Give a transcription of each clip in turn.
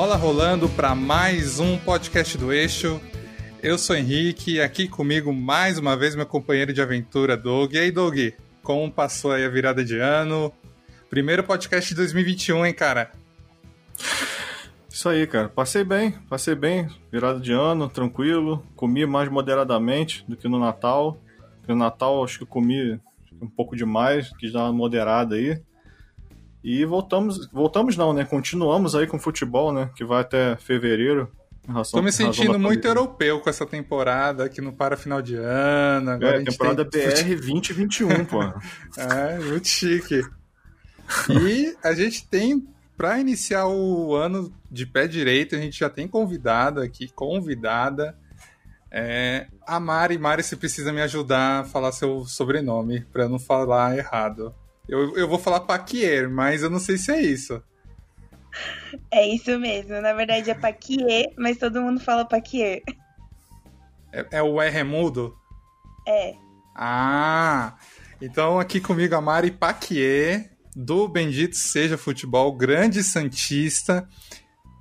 Bola rolando para mais um podcast do Eixo. Eu sou Henrique, aqui comigo mais uma vez meu companheiro de aventura, Doug. E aí, Doug, como passou aí a virada de ano? Primeiro podcast de 2021, hein, cara? Isso aí, cara. Passei bem, passei bem. Virada de ano, tranquilo. Comi mais moderadamente do que no Natal. No Natal acho que comi um pouco demais, quis dar uma moderada aí. E voltamos, voltamos não, né? Continuamos aí com o futebol, né? Que vai até fevereiro. Tô me sentindo muito europeu com essa temporada, que não para final de ano. Agora é, temporada tem... BR 2021, pô. é, muito chique. E a gente tem, para iniciar o ano de pé direito, a gente já tem convidado aqui, convidada, é, a Mari. Mari, você precisa me ajudar a falar seu sobrenome, para não falar errado. Eu, eu vou falar Paquier, mas eu não sei se é isso. É isso mesmo. Na verdade é Paquier, mas todo mundo fala Paquier. É, é o R é mudo? É. Ah, então aqui comigo a Mari Paquier, do Bendito Seja Futebol, grande Santista,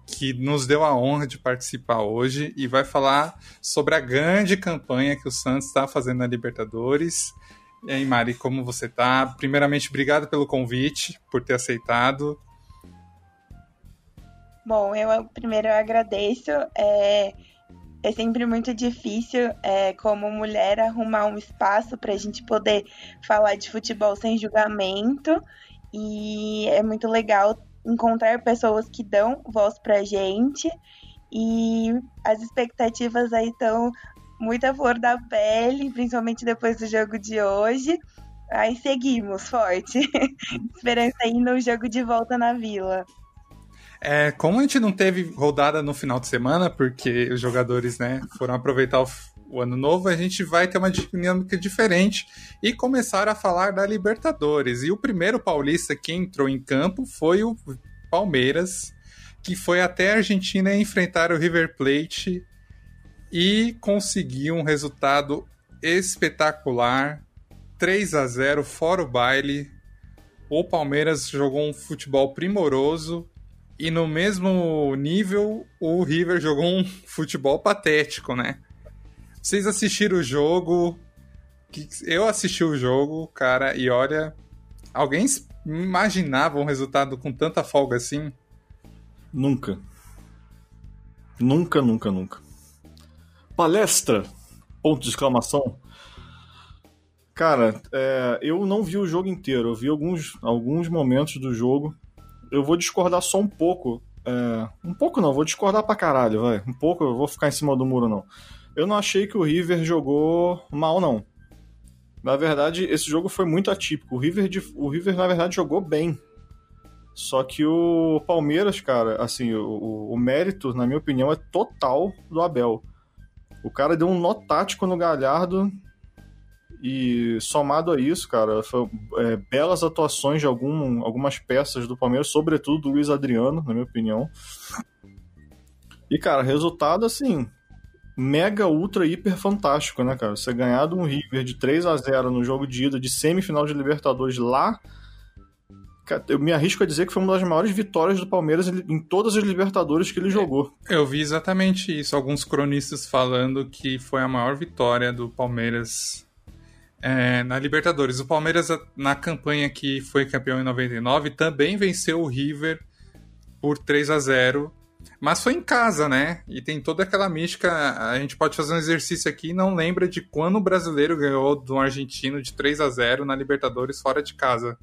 que nos deu a honra de participar hoje e vai falar sobre a grande campanha que o Santos está fazendo na Libertadores e aí, Mari, como você tá? Primeiramente, obrigado pelo convite, por ter aceitado. Bom, eu primeiro eu agradeço. É, é sempre muito difícil, é, como mulher, arrumar um espaço para a gente poder falar de futebol sem julgamento. E é muito legal encontrar pessoas que dão voz pra gente. E as expectativas aí estão muita flor da pele, principalmente depois do jogo de hoje. Aí seguimos forte. Esperança aí no jogo de volta na Vila. É, como a gente não teve rodada no final de semana, porque os jogadores né, foram aproveitar o, o ano novo, a gente vai ter uma dinâmica diferente e começar a falar da Libertadores. E o primeiro paulista que entrou em campo foi o Palmeiras, que foi até a Argentina enfrentar o River Plate e conseguiu um resultado espetacular. 3 a 0 fora o baile. O Palmeiras jogou um futebol primoroso e no mesmo nível o River jogou um futebol patético, né? Vocês assistiram o jogo? Eu assisti o jogo, cara, e olha, alguém imaginava um resultado com tanta folga assim? Nunca. Nunca, nunca, nunca. Palestra! Ponto de exclamação. Cara, é, eu não vi o jogo inteiro, eu vi alguns, alguns momentos do jogo. Eu vou discordar só um pouco. É, um pouco não, vou discordar pra caralho, vai. Um pouco, eu vou ficar em cima do muro, não. Eu não achei que o River jogou mal, não. Na verdade, esse jogo foi muito atípico. O River, o River na verdade, jogou bem. Só que o Palmeiras, cara, assim, o, o mérito, na minha opinião, é total do Abel. O cara deu um nó tático no Galhardo e somado a isso, cara, foi, é, belas atuações de algum, algumas peças do Palmeiras, sobretudo do Luiz Adriano, na minha opinião. E, cara, resultado assim, mega, ultra, hiper fantástico, né, cara? Você ganhar de um River de 3 a 0 no jogo de ida de semifinal de Libertadores lá eu me arrisco a dizer que foi uma das maiores vitórias do Palmeiras em todas as Libertadores que ele jogou. Eu vi exatamente isso. Alguns cronistas falando que foi a maior vitória do Palmeiras é, na Libertadores. O Palmeiras, na campanha que foi campeão em 99, também venceu o River por 3 a 0 mas foi em casa, né? E tem toda aquela mística. A gente pode fazer um exercício aqui e não lembra de quando o brasileiro ganhou do argentino de 3 a 0 na Libertadores fora de casa.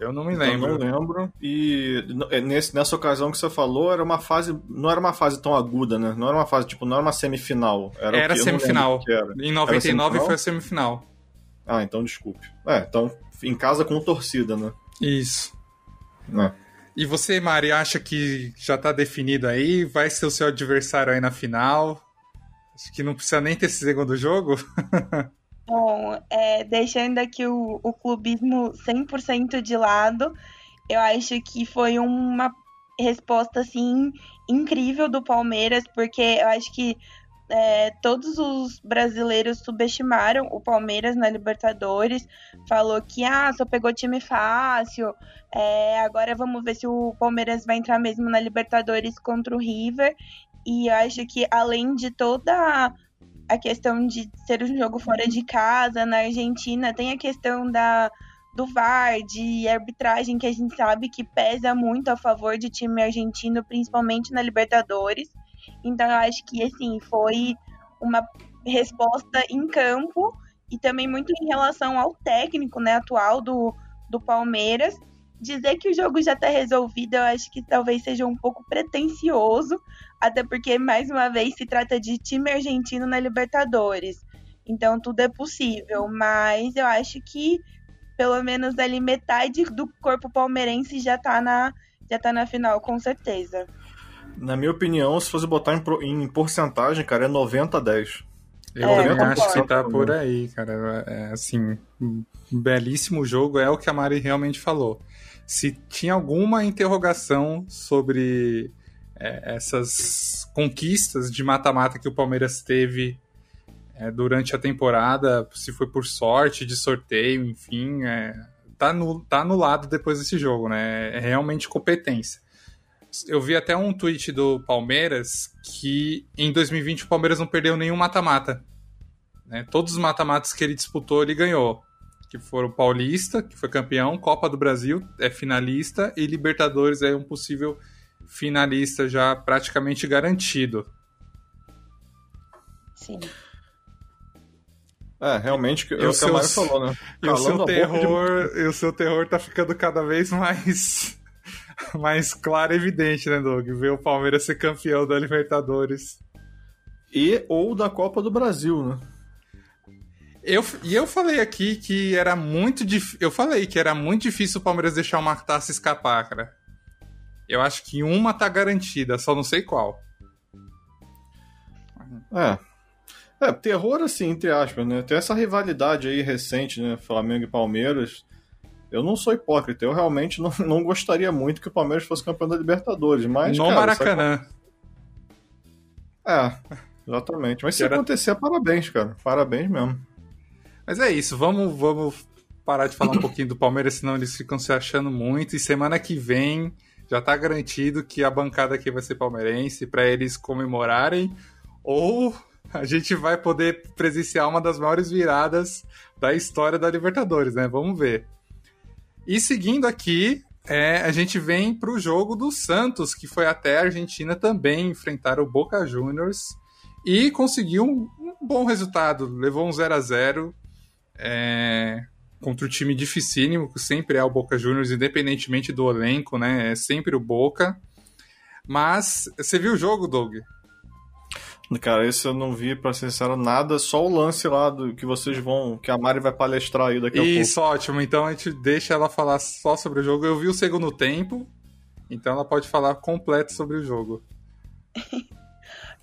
Eu não me lembro. Eu não lembro. E é, nesse, nessa ocasião que você falou, era uma fase. Não era uma fase tão aguda, né? Não era uma fase, tipo, não era uma semifinal. Era, era semifinal. Era. Em 99 semifinal? foi a semifinal. Ah, então desculpe. É, então em casa com torcida, né? Isso. É. E você, Mari, acha que já tá definido aí? Vai ser o seu adversário aí na final? Acho que não precisa nem ter esse segundo jogo? Bom, é, deixando aqui o, o clubismo 100% de lado, eu acho que foi uma resposta, assim, incrível do Palmeiras, porque eu acho que é, todos os brasileiros subestimaram o Palmeiras na Libertadores, falou que ah, só pegou time fácil, é, agora vamos ver se o Palmeiras vai entrar mesmo na Libertadores contra o River. E eu acho que além de toda a questão de ser um jogo fora de casa, na Argentina, tem a questão da do VAR, de arbitragem que a gente sabe que pesa muito a favor de time argentino, principalmente na Libertadores. Então eu acho que assim foi uma resposta em campo e também muito em relação ao técnico, né, atual do, do Palmeiras. Dizer que o jogo já está resolvido, eu acho que talvez seja um pouco pretencioso, até porque mais uma vez se trata de time argentino na Libertadores. Então tudo é possível, mas eu acho que pelo menos ali metade do corpo palmeirense já está na já tá na final com certeza. Na minha opinião, se fosse botar em, em porcentagem, cara, é 90 a 10. Eu é, também acho que tá por aí, cara. É, assim, um belíssimo jogo, é o que a Mari realmente falou. Se tinha alguma interrogação sobre é, essas conquistas de mata-mata que o Palmeiras teve é, durante a temporada, se foi por sorte, de sorteio, enfim, é, tá, no, tá anulado depois desse jogo, né? É realmente competência eu vi até um tweet do Palmeiras que em 2020 o Palmeiras não perdeu nenhum mata-mata. Né? Todos os mata-matas que ele disputou, ele ganhou. Que foram Paulista, que foi campeão, Copa do Brasil é finalista e Libertadores é um possível finalista já praticamente garantido. Sim. É, realmente, é o que a Mário falou, né? E o, seu terror, de... e o seu terror tá ficando cada vez mais mais claro e evidente, né, Doug? Ver o Palmeiras ser campeão da Libertadores. E ou da Copa do Brasil, né? Eu, e eu falei aqui que era muito difícil. Eu falei que era muito difícil o Palmeiras deixar uma taça escapar, cara. Eu acho que uma tá garantida, só não sei qual. É. É, terror assim, entre aspas, né? Tem essa rivalidade aí recente, né? Flamengo e Palmeiras. Eu não sou hipócrita, eu realmente não, não gostaria muito que o Palmeiras fosse campeão da Libertadores, mas. No cara, Maracanã. É, exatamente. Mas se era... acontecer, parabéns, cara. Parabéns mesmo. Mas é isso, vamos, vamos parar de falar um pouquinho do Palmeiras, senão eles ficam se achando muito. E semana que vem já tá garantido que a bancada aqui vai ser palmeirense para eles comemorarem. Ou a gente vai poder presenciar uma das maiores viradas da história da Libertadores, né? Vamos ver. E seguindo aqui, é, a gente vem para o jogo do Santos, que foi até a Argentina também enfrentar o Boca Juniors e conseguiu um, um bom resultado. Levou um 0 a 0 é, contra o time dificílimo, que sempre é o Boca Juniors, independentemente do elenco, né? É sempre o Boca. Mas você viu o jogo, Doug? Cara, esse eu não vi, pra ser sincero, nada, só o lance lá do que vocês vão. que a Mari vai palestrar aí daqui a pouco. Isso, ótimo. Então a gente deixa ela falar só sobre o jogo. Eu vi o segundo tempo, então ela pode falar completo sobre o jogo.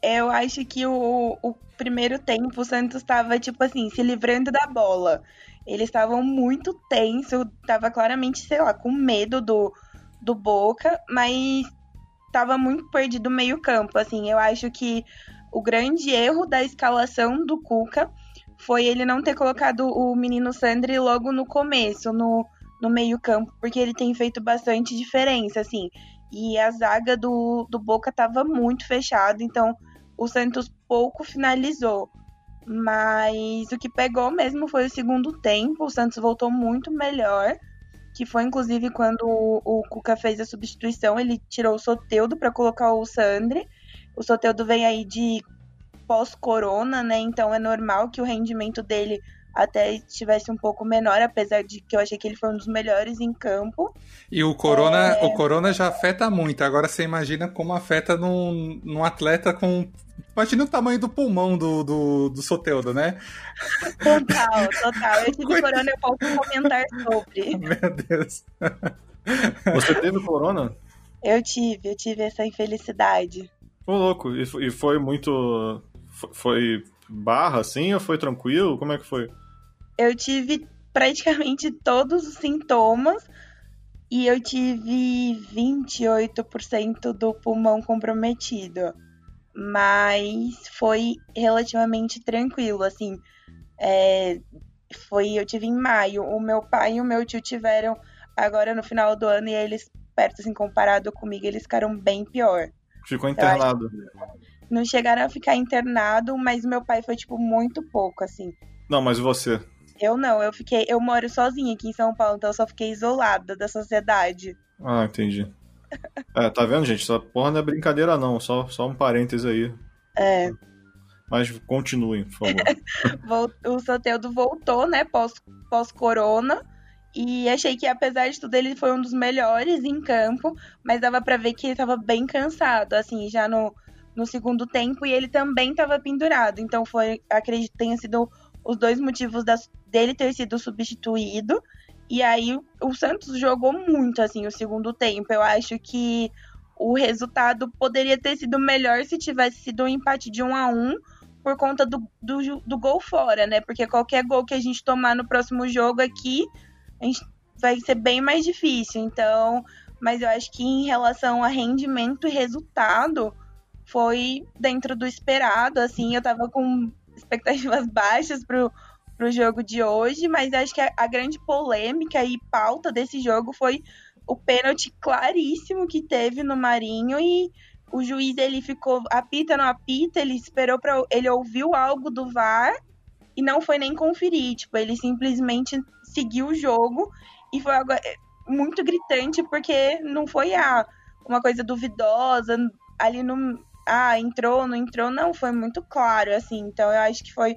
eu acho que o, o primeiro tempo o Santos estava, tipo assim, se livrando da bola. Eles estavam muito tenso, tava claramente, sei lá, com medo do, do Boca, mas tava muito perdido meio campo, assim. Eu acho que o grande erro da escalação do Cuca foi ele não ter colocado o menino Sandri logo no começo, no, no meio-campo, porque ele tem feito bastante diferença, assim. E a zaga do, do Boca estava muito fechada, então o Santos pouco finalizou. Mas o que pegou mesmo foi o segundo tempo. O Santos voltou muito melhor. Que foi inclusive quando o, o Cuca fez a substituição. Ele tirou o Soteudo para colocar o Sandri. O Soteldo vem aí de pós-corona, né? Então é normal que o rendimento dele até estivesse um pouco menor, apesar de que eu achei que ele foi um dos melhores em campo. E o corona, é... o corona já afeta muito. Agora você imagina como afeta num, num atleta com. Imagina o tamanho do pulmão do, do, do Soteudo, né? Total, total. Eu tive Coisa... corona, eu posso comentar sobre. Meu Deus. Você teve corona? Eu tive, eu tive essa infelicidade. Ô, louco, e foi muito. Foi barra assim ou foi tranquilo? Como é que foi? Eu tive praticamente todos os sintomas e eu tive 28% do pulmão comprometido. mas foi relativamente tranquilo, assim. É, foi, eu tive em maio. O meu pai e o meu tio tiveram agora no final do ano e eles, perto assim, comparado comigo, eles ficaram bem pior. Ficou internado. Não chegaram a ficar internado, mas meu pai foi, tipo, muito pouco, assim. Não, mas você? Eu não, eu fiquei. Eu moro sozinha aqui em São Paulo, então eu só fiquei isolada da sociedade. Ah, entendi. É, tá vendo, gente? Essa porra não é brincadeira, não. Só, só um parêntese aí. É. Mas continuem, por favor. o Soteudo voltou, né, pós-corona. Pós e achei que, apesar de tudo, ele foi um dos melhores em campo, mas dava para ver que ele tava bem cansado, assim, já no, no segundo tempo, e ele também estava pendurado. Então, foi, acredito que tenha sido os dois motivos dele ter sido substituído. E aí, o Santos jogou muito, assim, o segundo tempo. Eu acho que o resultado poderia ter sido melhor se tivesse sido um empate de um a um por conta do, do, do gol fora, né? Porque qualquer gol que a gente tomar no próximo jogo aqui, a gente vai ser bem mais difícil. Então, mas eu acho que em relação a rendimento e resultado, foi dentro do esperado, assim, eu tava com expectativas baixas pro, pro jogo de hoje, mas acho que a, a grande polêmica e pauta desse jogo foi o pênalti claríssimo que teve no Marinho e o juiz ele ficou apita não apita, ele esperou para ele ouviu algo do VAR e não foi nem conferir, tipo, ele simplesmente seguiu o jogo e foi algo é, muito gritante porque não foi a uma coisa duvidosa ali no ah, entrou, não entrou, não, foi muito claro assim. Então eu acho que foi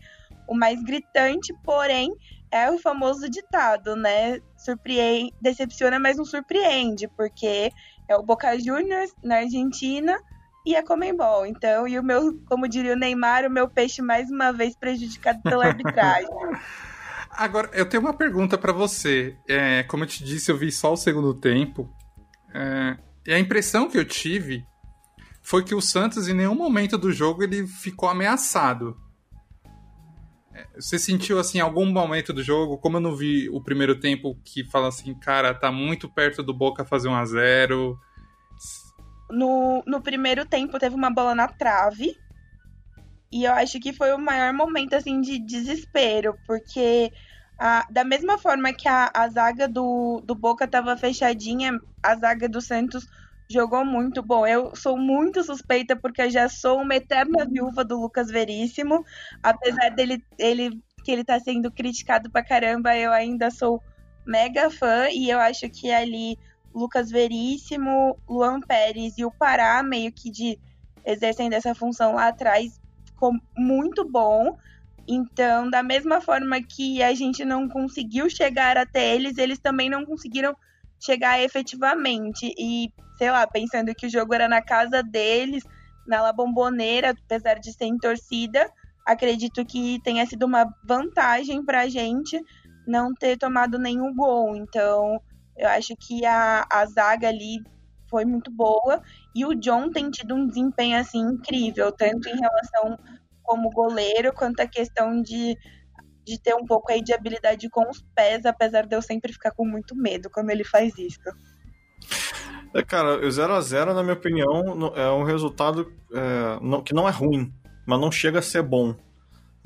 o mais gritante, porém é o famoso ditado, né? Surpreende, decepciona, mas não surpreende, porque é o Boca Juniors na Argentina e a Comembol. Então, e o meu, como diria o Neymar, o meu peixe mais uma vez prejudicado pela arbitragem. Agora, eu tenho uma pergunta para você. É, como eu te disse, eu vi só o segundo tempo. É, e a impressão que eu tive foi que o Santos, em nenhum momento do jogo, ele ficou ameaçado. É, você sentiu, assim, algum momento do jogo, como eu não vi o primeiro tempo, que fala assim, cara, tá muito perto do Boca fazer um a 0 no, no primeiro tempo teve uma bola na trave. E eu acho que foi o maior momento, assim, de desespero, porque a, da mesma forma que a, a zaga do, do Boca tava fechadinha, a zaga do Santos jogou muito bom. Eu sou muito suspeita porque eu já sou uma eterna viúva do Lucas Veríssimo. Apesar dele ele, que ele tá sendo criticado pra caramba, eu ainda sou mega fã e eu acho que ali Lucas Veríssimo, Luan Pérez e o Pará meio que de exercendo essa função lá atrás ficou muito bom. Então, da mesma forma que a gente não conseguiu chegar até eles, eles também não conseguiram chegar efetivamente. E sei lá, pensando que o jogo era na casa deles, na La Bomboneira, apesar de ser em torcida, acredito que tenha sido uma vantagem para a gente não ter tomado nenhum gol. Então, eu acho que a, a zaga ali foi muito boa e o John tem tido um desempenho assim incrível, tanto em relação como goleiro quanto a questão de, de ter um pouco aí de habilidade com os pés, apesar de eu sempre ficar com muito medo quando ele faz isso. É, cara, o 0x0, na minha opinião, é um resultado é, não, que não é ruim, mas não chega a ser bom.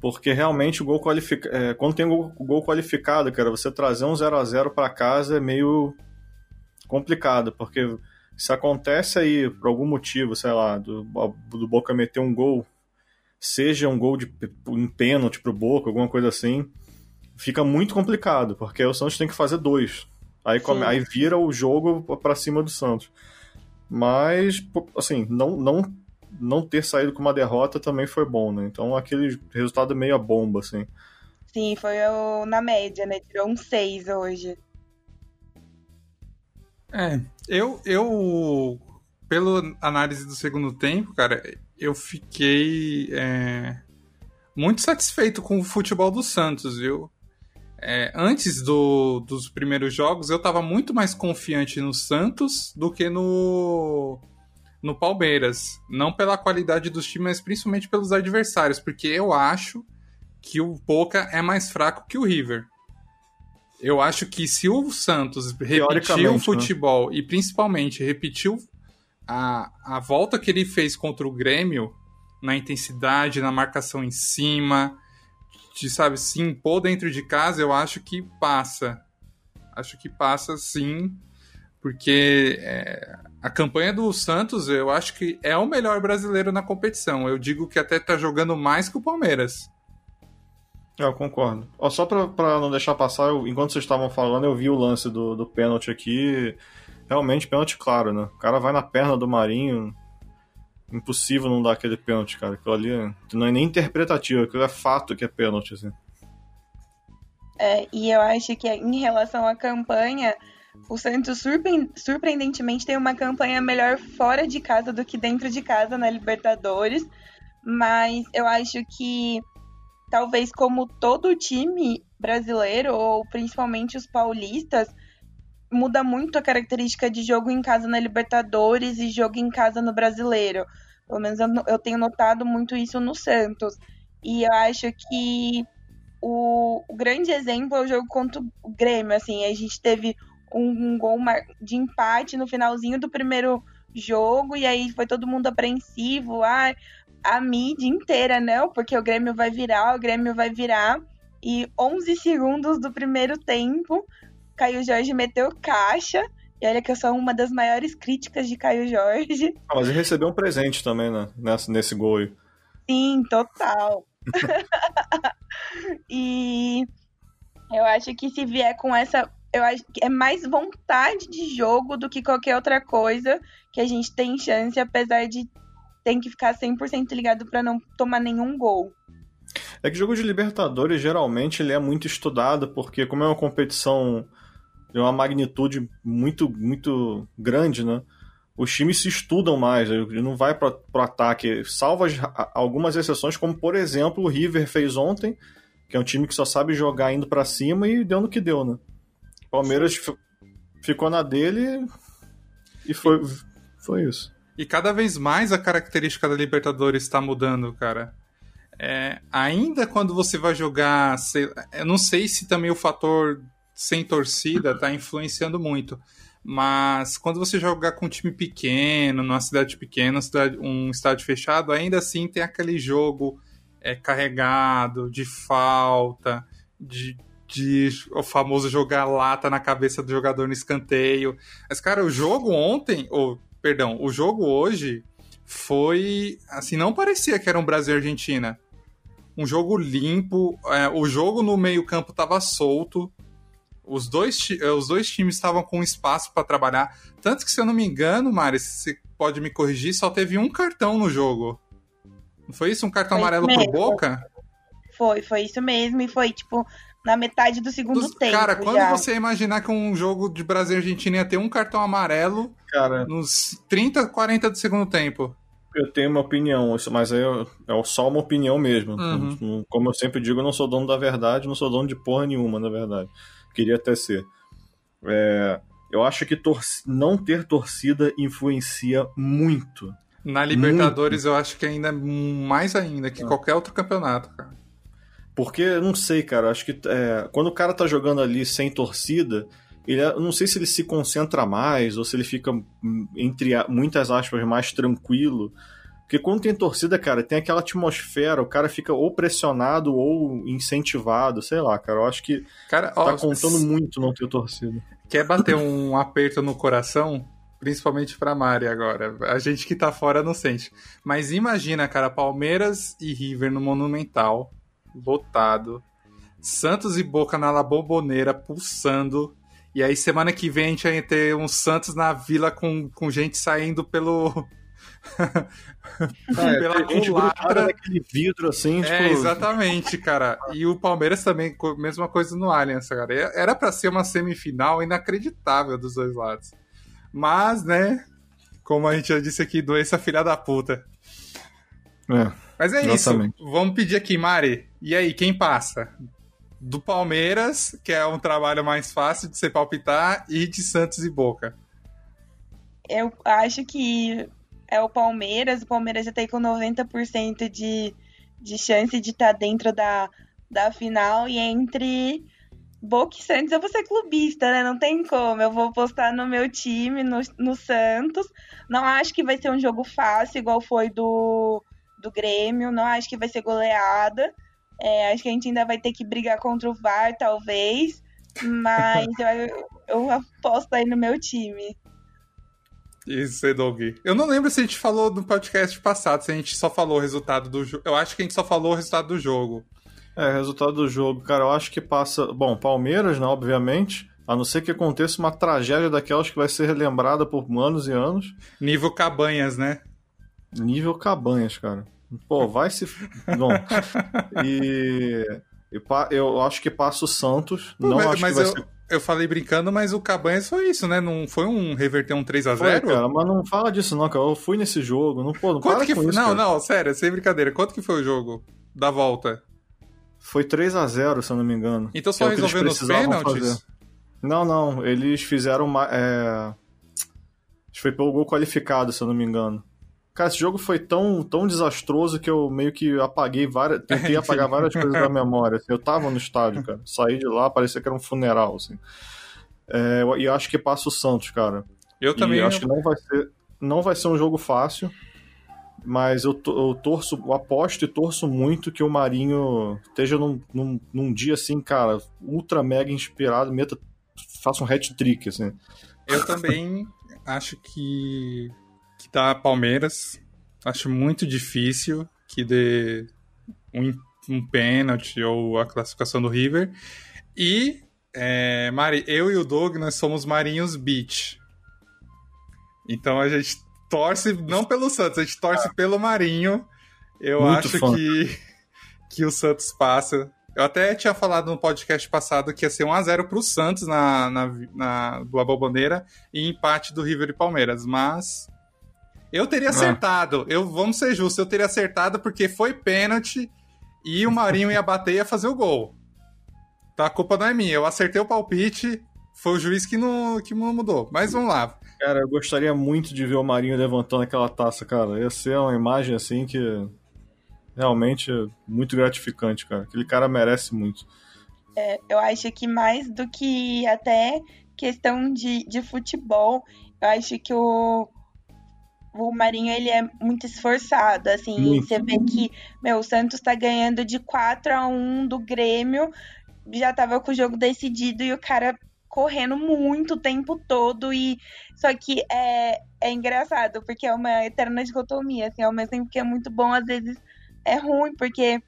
Porque realmente o gol qualificado. É, quando tem gol, gol qualificado, cara, você trazer um 0 a 0 para casa é meio complicado, porque se acontece aí por algum motivo, sei lá, do, do Boca meter um gol, seja um gol de um pênalti pro Boca, alguma coisa assim, fica muito complicado, porque o Santos tem que fazer dois. Aí, come, aí vira o jogo para cima do Santos. Mas, assim, não, não, não ter saído com uma derrota também foi bom, né? Então aquele resultado é meio a bomba, assim. Sim, foi o, na média, né? Tirou um 6 hoje. É, eu, eu, pela análise do segundo tempo, cara, eu fiquei é, muito satisfeito com o futebol do Santos, viu? É, antes do, dos primeiros jogos, eu estava muito mais confiante no Santos do que no, no Palmeiras. Não pela qualidade dos times, mas principalmente pelos adversários, porque eu acho que o Boca é mais fraco que o River. Eu acho que se o Santos repetiu o né? futebol né? e principalmente repetiu a, a volta que ele fez contra o Grêmio, na intensidade, na marcação em cima, de, sabe, se impor dentro de casa, eu acho que passa. Acho que passa sim, porque é, a campanha do Santos, eu acho que é o melhor brasileiro na competição. Eu digo que até tá jogando mais que o Palmeiras. É, eu concordo. Ó, só pra não deixar passar, eu, enquanto vocês estavam falando, eu vi o lance do, do pênalti aqui. Realmente, pênalti claro, né? O cara vai na perna do Marinho. Impossível não dar aquele pênalti, cara. Aquilo ali não é nem interpretativo, aquilo é fato que é pênalti, assim. É, e eu acho que em relação à campanha, o Santos surpreendentemente tem uma campanha melhor fora de casa do que dentro de casa na Libertadores. Mas eu acho que talvez como todo time brasileiro, ou principalmente os paulistas, muda muito a característica de jogo em casa na Libertadores e jogo em casa no Brasileiro. Pelo menos eu, eu tenho notado muito isso no Santos. E eu acho que o, o, grande exemplo é o jogo contra o Grêmio. Assim, a gente teve um, um gol de empate no finalzinho do primeiro jogo, e aí foi todo mundo apreensivo. Ah, a mídia inteira, não, porque o Grêmio vai virar, o Grêmio vai virar. E 11 segundos do primeiro tempo, Caio Jorge meteu caixa. E olha que eu sou uma das maiores críticas de Caio Jorge. Ah, mas ele recebeu um presente também, né? Nesse, nesse gol aí. Sim, total. e eu acho que se vier com essa. Eu acho que é mais vontade de jogo do que qualquer outra coisa que a gente tem chance, apesar de tem que ficar 100% ligado para não tomar nenhum gol. É que jogo de Libertadores geralmente ele é muito estudado porque como é uma competição de uma magnitude muito muito grande, né? Os times se estudam mais, ele não vai para o ataque, salvo as, algumas exceções, como por exemplo o River fez ontem, que é um time que só sabe jogar indo para cima e deu no que deu, né? Palmeiras ficou na dele e foi, foi isso. E cada vez mais a característica da Libertadores está mudando, cara. É, ainda quando você vai jogar, sei, eu não sei se também o fator sem torcida está influenciando muito, mas quando você jogar com um time pequeno, numa cidade pequena, cidade, um estádio fechado, ainda assim tem aquele jogo é, carregado de falta, de, de o famoso jogar lata na cabeça do jogador no escanteio. Mas, cara, o jogo ontem, ou perdão, o jogo hoje foi. Assim, não parecia que era um Brasil e Argentina. Um jogo limpo, é, o jogo no meio-campo estava solto. Os dois, é, os dois times estavam com espaço para trabalhar. Tanto que, se eu não me engano, Mari, você pode me corrigir, só teve um cartão no jogo. Não foi isso? Um cartão foi amarelo pro Boca? Foi, foi isso mesmo. E foi, tipo, na metade do segundo Dos, tempo. Cara, quando já. você imaginar que um jogo de Brasil e Argentina ia ter um cartão amarelo cara, nos 30, 40 do segundo tempo? Eu tenho uma opinião, mas é, é só uma opinião mesmo. Uhum. Como eu sempre digo, eu não sou dono da verdade, não sou dono de porra nenhuma, na verdade. Queria até ser. É, eu acho que não ter torcida influencia muito. Na Libertadores, muito. eu acho que ainda mais ainda que ah. qualquer outro campeonato, cara. Porque, não sei, cara, acho que é, quando o cara tá jogando ali sem torcida, ele, eu não sei se ele se concentra mais ou se ele fica, hum, entre muitas aspas, mais tranquilo. Porque quando tem torcida, cara, tem aquela atmosfera, o cara fica ou pressionado ou incentivado, sei lá, cara. Eu acho que cara, tá ó, contando muito não ter torcida. Quer bater um aperto no coração? Principalmente pra Mari agora. A gente que tá fora não sente. Mas imagina, cara, Palmeiras e River no Monumental lotado. Santos e Boca na La Bombonera pulsando. E aí semana que vem a gente vai ter um Santos na vila com, com gente saindo pelo. É, pela culatra. naquele vidro assim. É, tipo... exatamente, cara. E o Palmeiras também, mesma coisa no Allianz, cara. Era para ser uma semifinal inacreditável dos dois lados. Mas, né, como a gente já disse aqui, doença filha da puta. É. Mas é Exatamente. isso. Vamos pedir aqui, Mari. E aí, quem passa? Do Palmeiras, que é um trabalho mais fácil de você palpitar, e de Santos e Boca. Eu acho que é o Palmeiras. O Palmeiras já tem com 90% de, de chance de estar tá dentro da, da final. E entre Boca e Santos, eu vou ser clubista, né? Não tem como. Eu vou postar no meu time, no, no Santos. Não acho que vai ser um jogo fácil, igual foi do do Grêmio. Não acho que vai ser goleada. É, acho que a gente ainda vai ter que brigar contra o VAR, talvez. Mas eu, eu aposto aí no meu time. Isso, Doug. Eu não lembro se a gente falou no podcast passado, se a gente só falou o resultado do jogo. Eu acho que a gente só falou o resultado do jogo. É, resultado do jogo, cara, eu acho que passa. Bom, Palmeiras, né, obviamente. A não ser que aconteça uma tragédia daquelas que vai ser relembrada por anos e anos. Nível Cabanhas, né? Nível Cabanhas, cara. Pô, vai se. Bom. e. Eu acho que passa o Santos. Não mas, acho mas que vai eu, ser... eu falei brincando, mas o Cabanhas foi isso, né? Não foi um reverter um 3x0? Foi, cara, mas não fala disso, não, cara. Eu fui nesse jogo. Não, pô, não Quanto que foi? Isso, não, cara. não, sério, sem brincadeira. Quanto que foi o jogo da volta? Foi 3 a 0 se eu não me engano. Então só é resolveu nos pênaltis? Fazer. Não, não. Eles fizeram uma. É... Acho que foi pelo gol qualificado, se eu não me engano. Cara, esse jogo foi tão, tão desastroso que eu meio que apaguei várias. Tentei apagar várias coisas da memória. Assim. Eu tava no estádio, cara. Saí de lá, parecia que era um funeral, assim. É, e acho que passa o Santos, cara. Eu também. E acho que não vai ser, não vai ser um jogo fácil. Mas eu, eu torço, eu aposto e torço muito que o Marinho esteja num, num, num dia assim, cara, ultra mega inspirado, meta faça um hat-trick, assim. Eu também acho que, que dá Palmeiras. Acho muito difícil que dê um, um pênalti ou a classificação do River. E é, Mari, eu e o Doug, nós somos Marinhos Beach. Então a gente torce não pelo Santos, a gente torce pelo Marinho. Eu muito acho que, que o Santos passa. Eu até tinha falado no podcast passado que ia ser 1x0 pro Santos na, na, na, do Abel Bandeira e empate do River e Palmeiras, mas eu teria ah. acertado. Eu, vamos ser justos, eu teria acertado porque foi pênalti e o Marinho ia bater e ia fazer o gol. Então a culpa não é minha. Eu acertei o palpite, foi o juiz que não, que não mudou. Mas vamos lá. Cara, eu gostaria muito de ver o Marinho levantando aquela taça, cara. Ia ser uma imagem assim que realmente é muito gratificante, cara. Aquele cara merece muito. É, eu acho que mais do que até questão de, de futebol, eu acho que o, o Marinho ele é muito esforçado, assim, muito. você vê que, meu, o Santos tá ganhando de 4 a 1 do Grêmio, já tava com o jogo decidido e o cara correndo muito o tempo todo e só que é, é engraçado, porque é uma eterna dicotomia, assim, ao mesmo tempo que é muito bom, às vezes é ruim, porque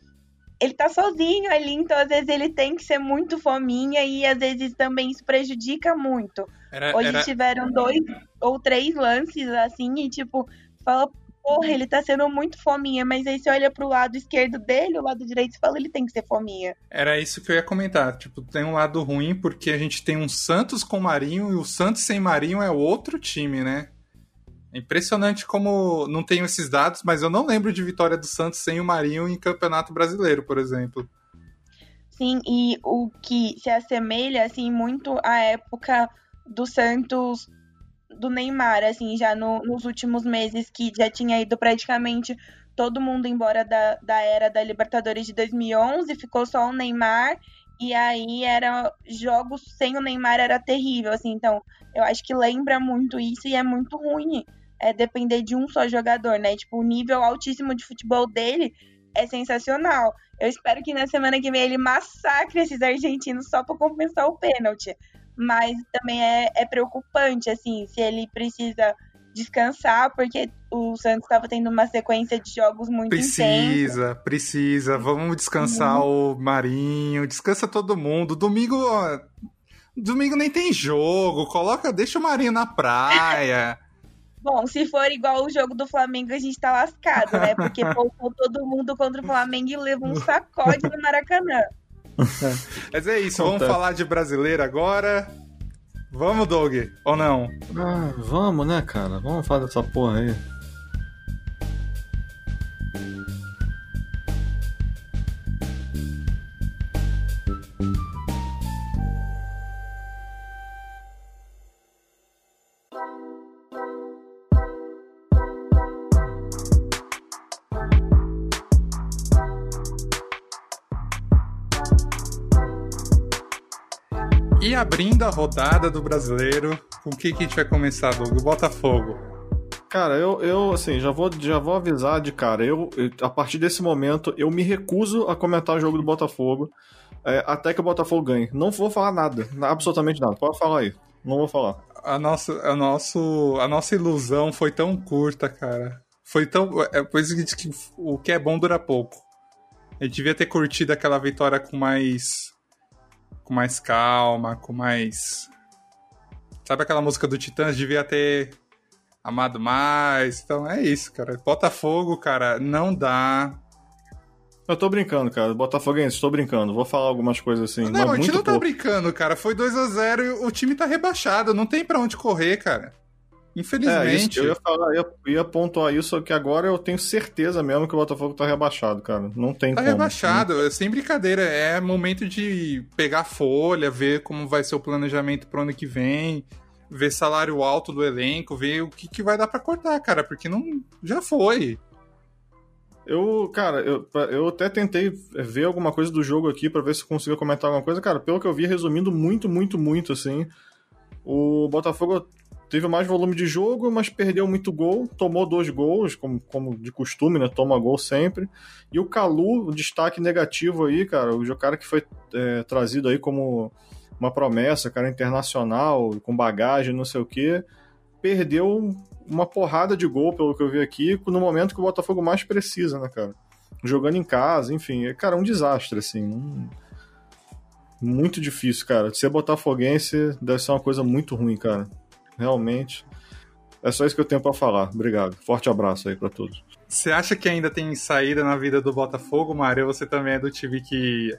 ele tá sozinho ali, então às vezes ele tem que ser muito fominha e às vezes também isso prejudica muito. Era, Hoje era... tiveram dois ou três lances assim e tipo, fala, porra, ele tá sendo muito fominha, mas aí você olha pro lado esquerdo dele, o lado direito, e fala, ele tem que ser fominha. Era isso que eu ia comentar, tipo, tem um lado ruim porque a gente tem um Santos com Marinho e o Santos sem Marinho é outro time, né? É impressionante como não tenho esses dados, mas eu não lembro de vitória do Santos sem o Marinho em Campeonato Brasileiro, por exemplo. Sim, e o que se assemelha assim muito à época do Santos do Neymar, assim, já no, nos últimos meses que já tinha ido praticamente todo mundo embora da, da era da Libertadores de 2011, ficou só o Neymar e aí era jogos sem o Neymar era terrível, assim, então eu acho que lembra muito isso e é muito ruim é, depender de um só jogador, né? Tipo, o nível altíssimo de futebol dele é sensacional. Eu espero que na semana que vem ele massacre esses argentinos só para compensar o pênalti. Mas também é, é preocupante, assim, se ele precisa descansar, porque o Santos estava tendo uma sequência de jogos muito Precisa, intensa. precisa. Vamos descansar uhum. o Marinho, descansa todo mundo. Domingo, ó, domingo nem tem jogo. Coloca, deixa o Marinho na praia. Bom, se for igual o jogo do Flamengo, a gente tá lascado, né? Porque poupou todo mundo contra o Flamengo e levou um sacode no Maracanã. Mas é isso, vamos falar de brasileiro agora. Vamos, Doug, ou não? Ah, vamos, né, cara? Vamos falar dessa porra aí. Abrindo a rodada do brasileiro, com o que, que a gente vai começar, Doug? Botafogo. Cara, eu, eu assim, já vou, já vou avisar de cara. Eu, eu, a partir desse momento, eu me recuso a comentar o jogo do Botafogo é, até que o Botafogo ganhe. Não vou falar nada, absolutamente nada. Pode falar aí. Não vou falar. A nossa, a nosso, a nossa ilusão foi tão curta, cara. Foi tão. É por isso que o que é bom dura pouco. A gente devia ter curtido aquela vitória com mais. Com mais calma, com mais. Sabe aquela música do Titãs? Devia ter amado mais. Então é isso, cara. Botafogo, cara, não dá. Eu tô brincando, cara. Botafoguense, estou brincando. Vou falar algumas coisas assim. Não, a gente não pouco. tá brincando, cara. Foi 2 a 0 e o time tá rebaixado. Não tem para onde correr, cara. Infelizmente. É, eu ia, falar, ia, ia pontuar isso, que agora eu tenho certeza mesmo que o Botafogo tá rebaixado, cara. Não tem tá como. rebaixado, né? sem brincadeira. É momento de pegar folha, ver como vai ser o planejamento pro ano que vem, ver salário alto do elenco, ver o que, que vai dar para cortar, cara, porque não já foi. Eu, cara, eu, eu até tentei ver alguma coisa do jogo aqui para ver se consigo comentar alguma coisa. Cara, pelo que eu vi, resumindo muito, muito, muito, assim, o Botafogo teve mais volume de jogo, mas perdeu muito gol, tomou dois gols, como, como de costume, né? Toma gol sempre. E o Calu, o destaque negativo aí, cara, o cara que foi é, trazido aí como uma promessa, cara internacional, com bagagem, não sei o quê, perdeu uma porrada de gol, pelo que eu vi aqui, no momento que o Botafogo mais precisa, né, cara? Jogando em casa, enfim, é, cara, um desastre, assim. Um... Muito difícil, cara. Ser botafoguense deve ser uma coisa muito ruim, cara. Realmente. É só isso que eu tenho para falar. Obrigado. Forte abraço aí para todos. Você acha que ainda tem saída na vida do Botafogo, Mário? Você também é do time que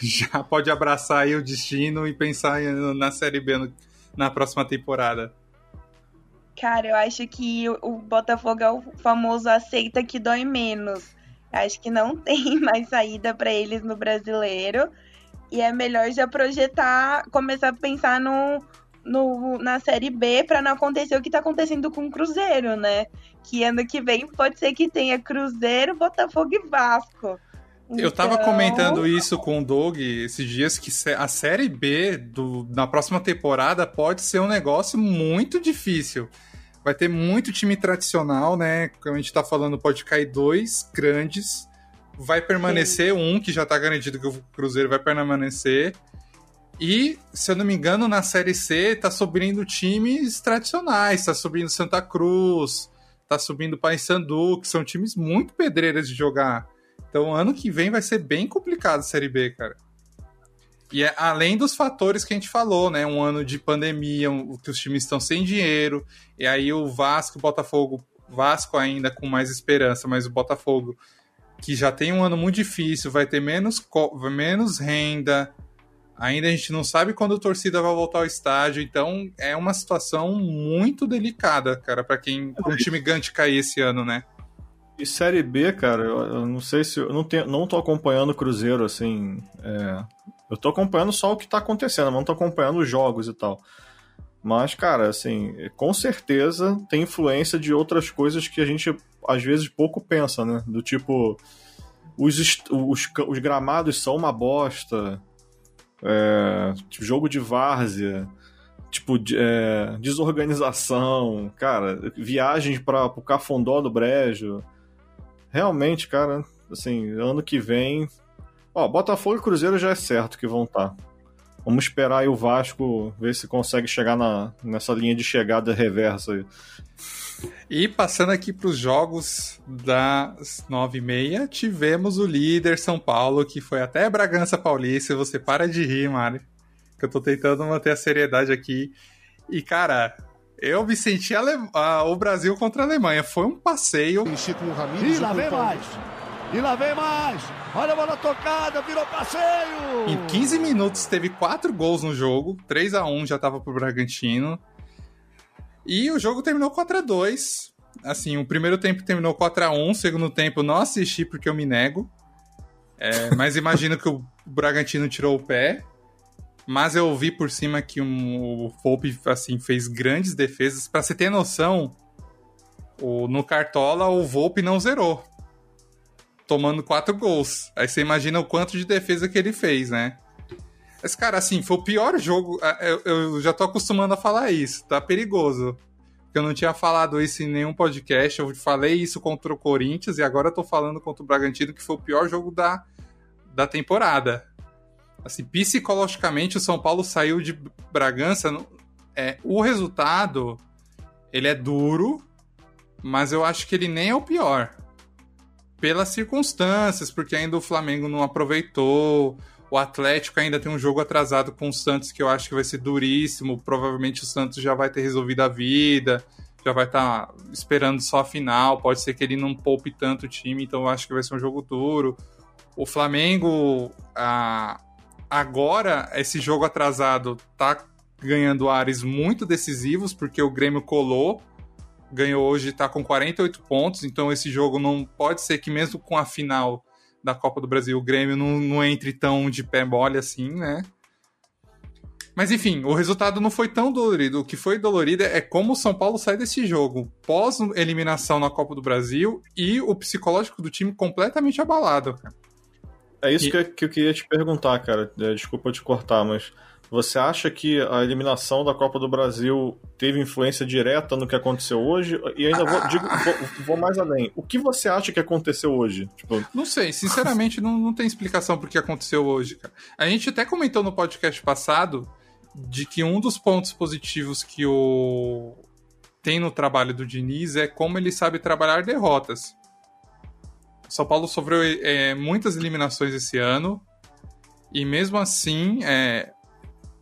já pode abraçar aí o destino e pensar na Série B no, na próxima temporada? Cara, eu acho que o Botafogo é o famoso aceita que dói menos. Acho que não tem mais saída para eles no brasileiro. E é melhor já projetar, começar a pensar no, no, na Série B para não acontecer o que está acontecendo com o Cruzeiro, né? Que ano que vem pode ser que tenha Cruzeiro, Botafogo e Vasco. Eu tava então... comentando isso com o Doug esses dias que a Série B do, na próxima temporada pode ser um negócio muito difícil. Vai ter muito time tradicional, né? Como a gente tá falando, pode cair dois grandes. Vai permanecer Sim. um, que já tá garantido que o Cruzeiro vai permanecer. E, se eu não me engano, na Série C tá subindo times tradicionais. Tá subindo Santa Cruz, tá subindo Paysandu, que são times muito pedreiras de jogar. Então, ano que vem vai ser bem complicado a Série B, cara. E é, além dos fatores que a gente falou, né? Um ano de pandemia, um, que os times estão sem dinheiro, e aí o Vasco, o Botafogo, Vasco ainda com mais esperança, mas o Botafogo, que já tem um ano muito difícil, vai ter menos, menos renda. Ainda a gente não sabe quando a torcida vai voltar ao estádio, então é uma situação muito delicada, cara, para quem um time gigante cair esse ano, né? E Série B, cara, eu, eu, não sei se. Eu não, tenho, não tô acompanhando o Cruzeiro, assim. É, eu tô acompanhando só o que tá acontecendo, não tô acompanhando os jogos e tal. Mas, cara, assim, com certeza tem influência de outras coisas que a gente às vezes pouco pensa, né? Do tipo, os, os, os gramados são uma bosta, é, tipo, jogo de várzea, tipo, é, desorganização, cara, viagens para o Cafundó do Brejo realmente, cara, assim, ano que vem. Ó, Botafogo e Cruzeiro já é certo que vão estar. Tá. Vamos esperar aí o Vasco ver se consegue chegar na, nessa linha de chegada reversa aí. E passando aqui para os jogos das 9h30, tivemos o líder São Paulo, que foi até Bragança Paulista. Você para de rir, Mário. Que eu tô tentando manter a seriedade aqui. E, cara, eu me senti ale... ah, o Brasil contra a Alemanha. Foi um passeio. Com o Ramires, e lá vem mais! E lá vem mais! Olha a bola tocada, virou passeio! Em 15 minutos teve 4 gols no jogo. 3 a 1 já tava pro Bragantino. E o jogo terminou 4 a 2 Assim, o primeiro tempo terminou 4 a 1 o segundo tempo não assisti porque eu me nego. É, mas imagino que o Bragantino tirou o pé. Mas eu vi por cima que um, o Pope assim, fez grandes defesas. Para você ter noção, o, no Cartola o Volpe não zerou. Tomando quatro gols. Aí você imagina o quanto de defesa que ele fez, né? Mas, cara, assim, foi o pior jogo. Eu, eu já tô acostumando a falar isso, tá perigoso. eu não tinha falado isso em nenhum podcast. Eu falei isso contra o Corinthians e agora eu tô falando contra o Bragantino, que foi o pior jogo da, da temporada. Assim, psicologicamente, o São Paulo saiu de Bragança. É, o resultado, ele é duro, mas eu acho que ele nem é o pior. Pelas circunstâncias, porque ainda o Flamengo não aproveitou. O Atlético ainda tem um jogo atrasado com o Santos que eu acho que vai ser duríssimo. Provavelmente o Santos já vai ter resolvido a vida, já vai estar tá esperando só a final. Pode ser que ele não poupe tanto o time, então eu acho que vai ser um jogo duro. O Flamengo, agora, esse jogo atrasado tá ganhando ares muito decisivos, porque o Grêmio colou, ganhou hoje, tá com 48 pontos, então esse jogo não pode ser que mesmo com a final da Copa do Brasil, o Grêmio não, não entre tão de pé mole assim, né? Mas enfim, o resultado não foi tão dolorido. O que foi dolorido é como o São Paulo sai desse jogo pós eliminação na Copa do Brasil e o psicológico do time completamente abalado. É isso e... que, que eu queria te perguntar, cara. É, desculpa te cortar, mas você acha que a eliminação da Copa do Brasil teve influência direta no que aconteceu hoje? E ainda vou, digo, vou, vou, mais além. O que você acha que aconteceu hoje? Tipo... Não sei, sinceramente não, não tem explicação pro que aconteceu hoje, cara. A gente até comentou no podcast passado de que um dos pontos positivos que o tem no trabalho do Diniz é como ele sabe trabalhar derrotas. São Paulo sofreu é, muitas eliminações esse ano e mesmo assim é,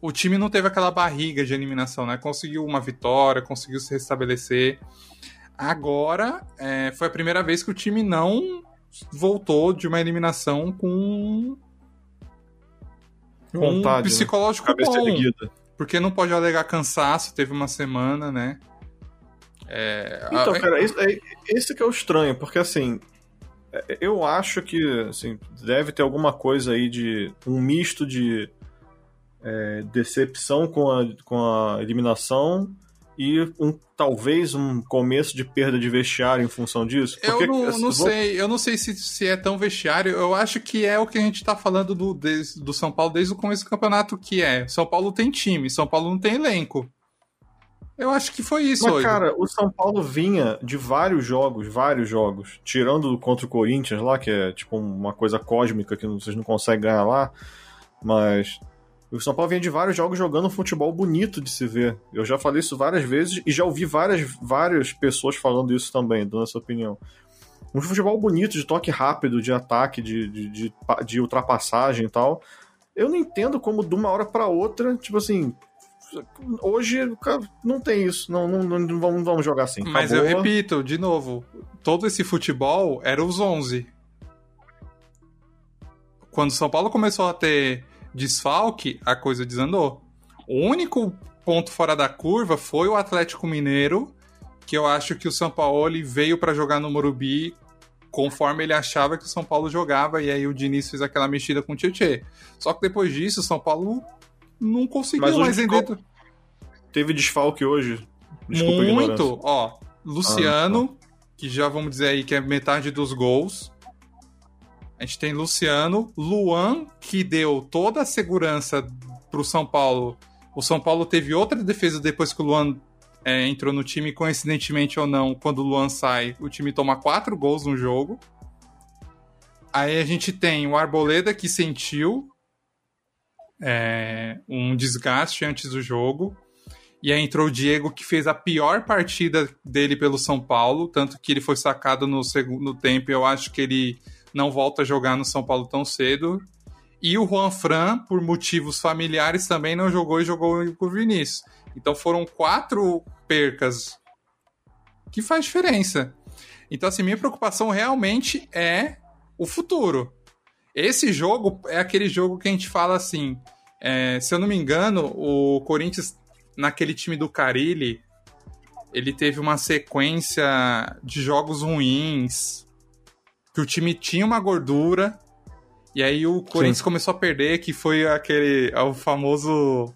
o time não teve aquela barriga de eliminação, né? Conseguiu uma vitória, conseguiu se restabelecer. Agora, é, foi a primeira vez que o time não voltou de uma eliminação com, com Vontade, um né? psicológico né? bom. Erguida. Porque não pode alegar cansaço, teve uma semana, né? É, então, a... cara, isso, é, esse que é o estranho, porque assim, é, eu acho que assim, deve ter alguma coisa aí de um misto de é, decepção com a, com a eliminação e um, talvez um começo de perda de vestiário em função disso? Porque, eu não, não vou... sei, eu não sei se, se é tão vestiário, eu acho que é o que a gente tá falando do, do São Paulo desde o começo do campeonato, que é, São Paulo tem time, São Paulo não tem elenco. Eu acho que foi isso Mas, hoje. cara, o São Paulo vinha de vários jogos, vários jogos, tirando contra o Corinthians lá, que é tipo uma coisa cósmica que vocês não conseguem ganhar lá, mas o São Paulo vem de vários jogos jogando um futebol bonito de se ver. Eu já falei isso várias vezes e já ouvi várias, várias pessoas falando isso também, dando essa opinião. Um futebol bonito, de toque rápido, de ataque, de, de, de, de ultrapassagem e tal. Eu não entendo como de uma hora para outra, tipo assim, hoje não tem isso, não, não, não, vamos, vamos jogar assim. Mas Acabou. eu repito, de novo, todo esse futebol era os 11. Quando o São Paulo começou a ter desfalque, a coisa desandou. O único ponto fora da curva foi o Atlético Mineiro, que eu acho que o São Paulo veio para jogar no Morumbi conforme ele achava que o São Paulo jogava, e aí o Diniz fez aquela mexida com o Tietchan. Só que depois disso, o São Paulo não conseguiu mais vender. Teve desfalque hoje. Desculpa Muito. Ó, Luciano, ah, tá. que já vamos dizer aí que é metade dos gols. A gente tem Luciano, Luan, que deu toda a segurança pro São Paulo. O São Paulo teve outra defesa depois que o Luan é, entrou no time, coincidentemente ou não, quando o Luan sai, o time toma quatro gols no jogo. Aí a gente tem o Arboleda que sentiu é, um desgaste antes do jogo. E aí entrou o Diego, que fez a pior partida dele pelo São Paulo, tanto que ele foi sacado no segundo tempo. Eu acho que ele não volta a jogar no São Paulo tão cedo. E o Juan Fran, por motivos familiares, também não jogou e jogou com o Vinícius. Então foram quatro percas que faz diferença. Então, assim, minha preocupação realmente é o futuro. Esse jogo é aquele jogo que a gente fala assim. É, se eu não me engano, o Corinthians, naquele time do Carilli, ele teve uma sequência de jogos ruins, que o time tinha uma gordura, e aí o Corinthians Sim. começou a perder, que foi aquele o famoso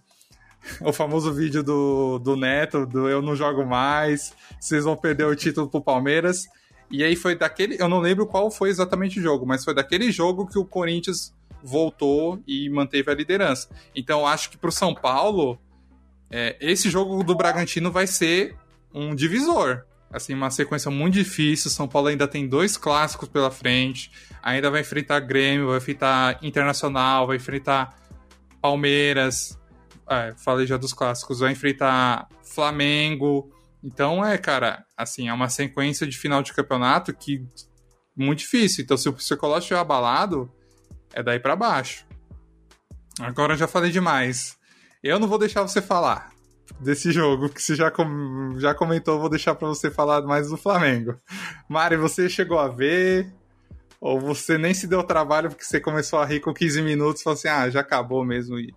o famoso vídeo do, do Neto, do eu não jogo mais, vocês vão perder o título pro Palmeiras. E aí foi daquele, eu não lembro qual foi exatamente o jogo, mas foi daquele jogo que o Corinthians voltou e manteve a liderança. Então acho que pro São Paulo, é, esse jogo do Bragantino vai ser um divisor. Assim, uma sequência muito difícil. São Paulo ainda tem dois clássicos pela frente. Ainda vai enfrentar Grêmio, vai enfrentar Internacional, vai enfrentar Palmeiras. É, falei já dos clássicos. Vai enfrentar Flamengo. Então é, cara, assim, é uma sequência de final de campeonato que muito difícil. Então, se o psicológico estiver abalado, é daí para baixo. Agora eu já falei demais. Eu não vou deixar você falar desse jogo, que você já, com... já comentou, vou deixar para você falar mais do Flamengo. Mari, você chegou a ver? Ou você nem se deu trabalho porque você começou a rir com 15 minutos e falou assim, ah, já acabou mesmo. E...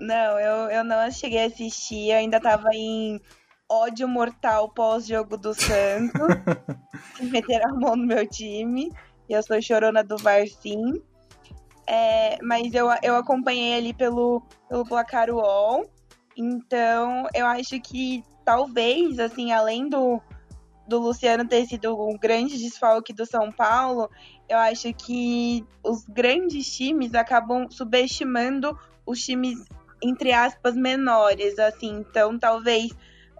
Não, eu, eu não cheguei a assistir, eu ainda tava em ódio mortal pós-jogo do Santos. meteram a mão no meu time. E eu sou chorona do VAR, sim. É, mas eu, eu acompanhei ali pelo, pelo placar UOL. Então, eu acho que talvez, assim, além do, do Luciano ter sido um grande desfalque do São Paulo, eu acho que os grandes times acabam subestimando os times, entre aspas, menores, assim. Então, talvez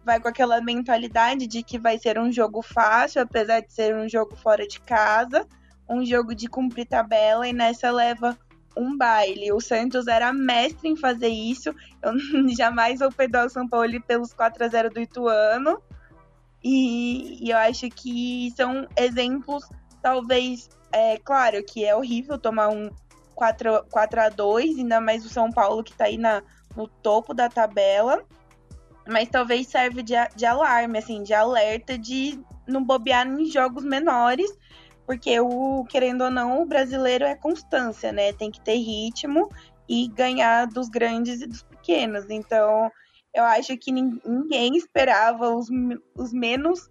vai com aquela mentalidade de que vai ser um jogo fácil, apesar de ser um jogo fora de casa, um jogo de cumprir tabela, e nessa leva um baile. O Santos era mestre em fazer isso. Eu jamais vou perdoar o São Paulo pelos 4 a 0 do Ituano. E, e eu acho que são exemplos, talvez, é claro que é horrível tomar um 4, 4 a 2 ainda mais o São Paulo que tá aí na, no topo da tabela mas talvez serve de, de alarme, assim, de alerta de não bobear em jogos menores, porque o, querendo ou não, o brasileiro é constância, né? Tem que ter ritmo e ganhar dos grandes e dos pequenos. Então, eu acho que ninguém esperava os, os menos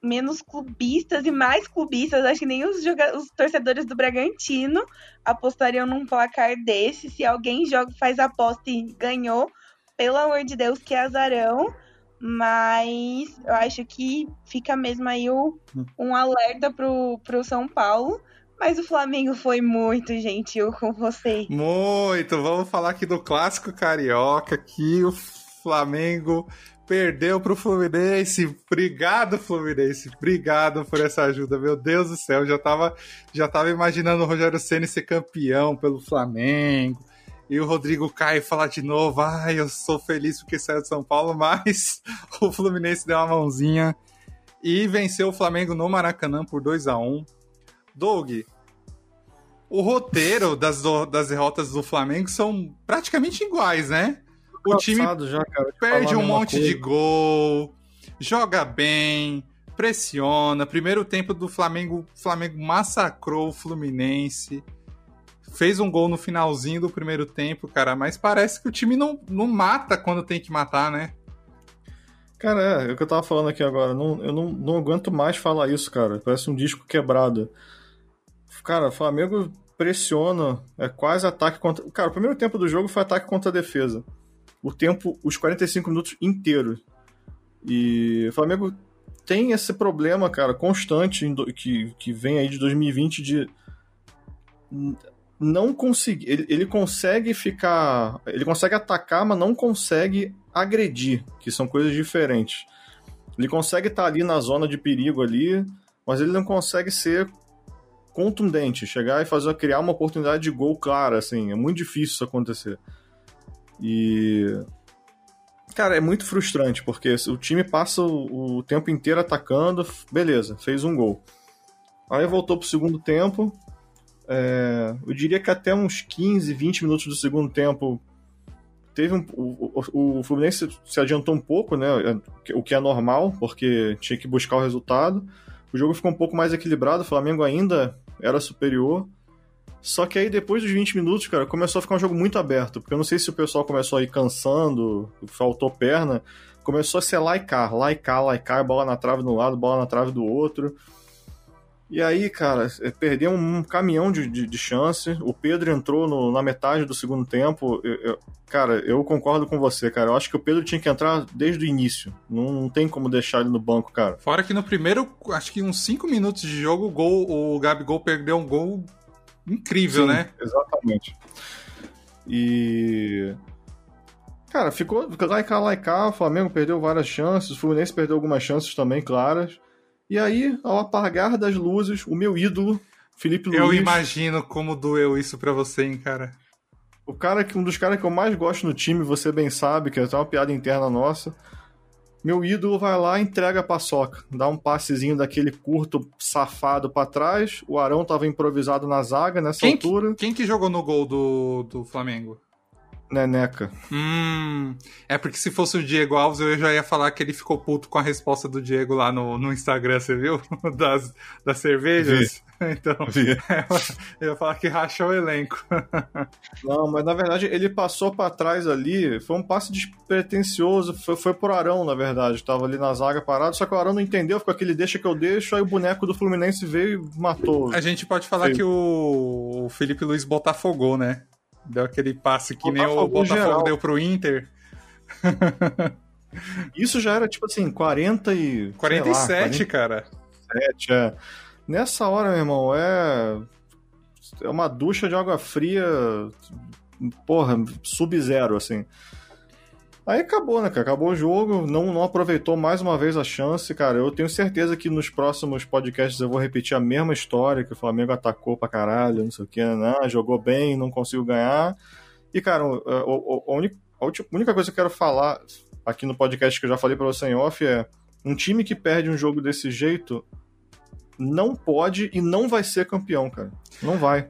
menos clubistas e mais clubistas, acho que nem os, os torcedores do Bragantino apostariam num placar desse. Se alguém joga, faz aposta e ganhou, pelo amor de Deus, que azarão. Mas eu acho que fica mesmo aí o, um alerta pro, pro São Paulo. Mas o Flamengo foi muito gentil com você. Muito! Vamos falar aqui do clássico carioca, que o Flamengo perdeu pro Fluminense. Obrigado, Fluminense. Obrigado por essa ajuda. Meu Deus do céu, já tava, já tava imaginando o Rogério Ceni ser campeão pelo Flamengo e o Rodrigo cai e fala de novo: ai, eu sou feliz porque saiu de São Paulo, mas o Fluminense deu uma mãozinha e venceu o Flamengo no Maracanã por 2 a 1 Doug, o roteiro das, das derrotas do Flamengo são praticamente iguais, né? O time já, cara, perde um monte coisa. de gol, joga bem, pressiona. Primeiro tempo do Flamengo, o Flamengo massacrou o Fluminense fez um gol no finalzinho do primeiro tempo, cara, mas parece que o time não, não mata quando tem que matar, né? Cara, é, é o que eu tava falando aqui agora. Não, eu não, não aguento mais falar isso, cara. Parece um disco quebrado. Cara, Flamengo pressiona, é quase ataque contra. Cara, o primeiro tempo do jogo foi ataque contra a defesa. O tempo, os 45 minutos inteiros. E o Flamengo tem esse problema, cara, constante que, que vem aí de 2020 de não conseguir. Ele, ele, consegue ficar. Ele consegue atacar, mas não consegue agredir, que são coisas diferentes. Ele consegue estar ali na zona de perigo ali, mas ele não consegue ser contundente, chegar e fazer criar uma oportunidade de gol clara, assim, é muito difícil isso acontecer. E cara, é muito frustrante porque o time passa o, o tempo inteiro atacando, beleza, fez um gol. Aí voltou pro segundo tempo, é, eu diria que até uns 15, 20 minutos do segundo tempo teve um, o, o, o, Fluminense se adiantou um pouco, né? O que é normal, porque tinha que buscar o resultado. O jogo ficou um pouco mais equilibrado, o Flamengo ainda era superior. Só que aí depois dos 20 minutos, cara, começou a ficar um jogo muito aberto, porque eu não sei se o pessoal começou a ir cansando, faltou perna, começou a ser lá e cá, bola na trave de um lado, bola na trave do outro. E aí, cara, é, perdeu um caminhão de, de, de chance. O Pedro entrou no, na metade do segundo tempo. Eu, eu, cara, eu concordo com você, cara. Eu acho que o Pedro tinha que entrar desde o início. Não, não tem como deixar ele no banco, cara. Fora que no primeiro, acho que uns 5 minutos de jogo, o, gol, o Gabigol perdeu um gol incrível, Sim, né? Exatamente. E. Cara, ficou lá e cá, lá e cá. O Flamengo perdeu várias chances, o Fluminense perdeu algumas chances também, claras. E aí, ao apagar das luzes, o meu ídolo, Felipe Luiz. Eu imagino como doeu isso pra você, hein, cara. O cara que um dos caras que eu mais gosto no time, você bem sabe, que é até uma piada interna nossa. Meu ídolo vai lá e entrega a paçoca. Dá um passezinho daquele curto safado para trás. O Arão tava improvisado na zaga nessa quem altura. Que, quem que jogou no gol do, do Flamengo? Neneca. Hum, é porque se fosse o Diego Alves, eu já ia falar que ele ficou puto com a resposta do Diego lá no, no Instagram, você viu? Das, das cervejas. Vi. Então, Vi. eu ia falar que rachou o elenco. Não, mas na verdade ele passou para trás ali, foi um passe despretensioso, foi, foi pro Arão, na verdade, tava ali na zaga parado, só que o Arão não entendeu, ficou aquele deixa que eu deixo, aí o boneco do Fluminense veio e matou. A gente pode falar Sim. que o, o Felipe Luiz botafogou, né? Deu aquele passe que nem o Botafogo geral. deu pro Inter. Isso já era tipo assim, 40 e... 47, sei lá, cara. 47, é. Nessa hora, meu irmão, é... É uma ducha de água fria, porra, sub-zero, assim. Aí acabou, né, cara? Acabou o jogo, não, não aproveitou mais uma vez a chance, cara. Eu tenho certeza que nos próximos podcasts eu vou repetir a mesma história, que o Flamengo atacou pra caralho, não sei o que, né? jogou bem, não conseguiu ganhar. E, cara, o- a, única, coisa que eu quero falar aqui no podcast que eu já falei pra você em off é um time que perde um jogo desse jeito não pode e não vai ser campeão, cara. Não vai.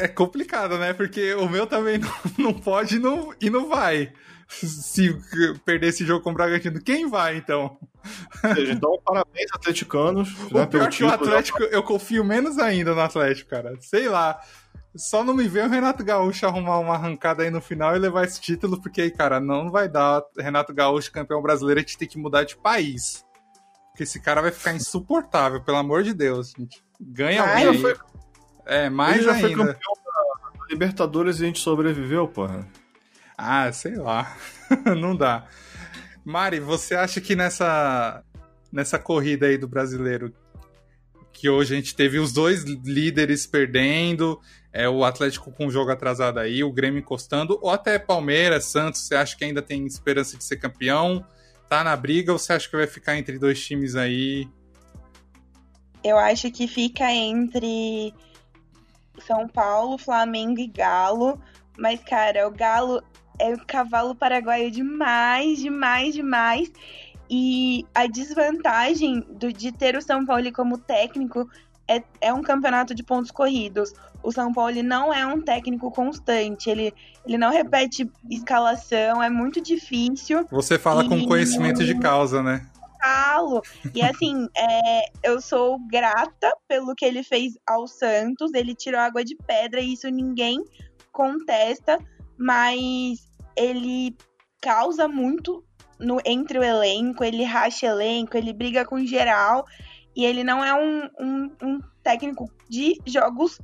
É complicado, né? Porque o meu também não, pode e não vai. Se perder esse jogo com o Bragantino, quem vai então? Ou seja, então, parabéns, atleticanos. O né, pior que o. Atlético, eu confio menos ainda no Atlético, cara. Sei lá. Só não me vê o Renato Gaúcho arrumar uma arrancada aí no final e levar esse título, porque aí, cara, não vai dar. Renato Gaúcho, campeão brasileiro, a gente tem que mudar de país. Porque esse cara vai ficar insuportável, pelo amor de Deus, gente. Ganha alguém. foi- É, mais Ele já foi ainda. campeão da Libertadores e a gente sobreviveu, porra. Ah, sei lá. não dá. Mari, você acha que nessa, nessa corrida aí do brasileiro, que hoje a gente teve os dois líderes perdendo, é o Atlético com o jogo atrasado aí, o Grêmio encostando, ou até Palmeiras, Santos, você acha que ainda tem esperança de ser campeão? Tá na briga ou você acha que vai ficar entre dois times aí? Eu acho que fica entre São Paulo, Flamengo e Galo. Mas, cara, o Galo é um cavalo paraguaio demais, demais, demais. E a desvantagem do, de ter o São Paulo como técnico é, é um campeonato de pontos corridos. O São Paulo não é um técnico constante, ele, ele não repete escalação, é muito difícil. Você fala com E- conhecimento de causa, né? falo. E assim, é, eu sou grata pelo que ele fez ao Santos. Ele tirou água de pedra e isso ninguém contesta, mas ele causa muito no, entre o elenco, ele racha elenco, ele briga com geral. E ele não é um, um, um técnico de jogos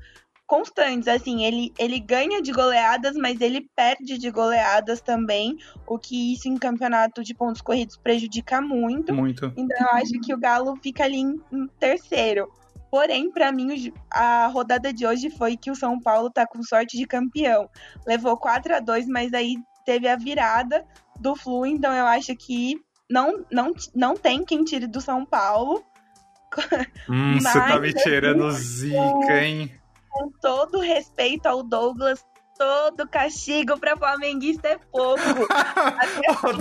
constantes, assim, ele, ele ganha de goleadas, mas ele perde de goleadas também, o que isso em campeonato de pontos corridos prejudica muito. Muito. Então eu acho que o Galo fica ali em, em terceiro. Porém, pra mim, a rodada de hoje foi que o São Paulo tá com sorte de campeão. Levou 4 a 2 mas aí teve a virada do Flu, então eu acho que não, não, não tem quem tire do São Paulo. Hum, você tá me tirando zica, hein? Com todo respeito ao Douglas, todo castigo pra flamenguista é pouco. Até o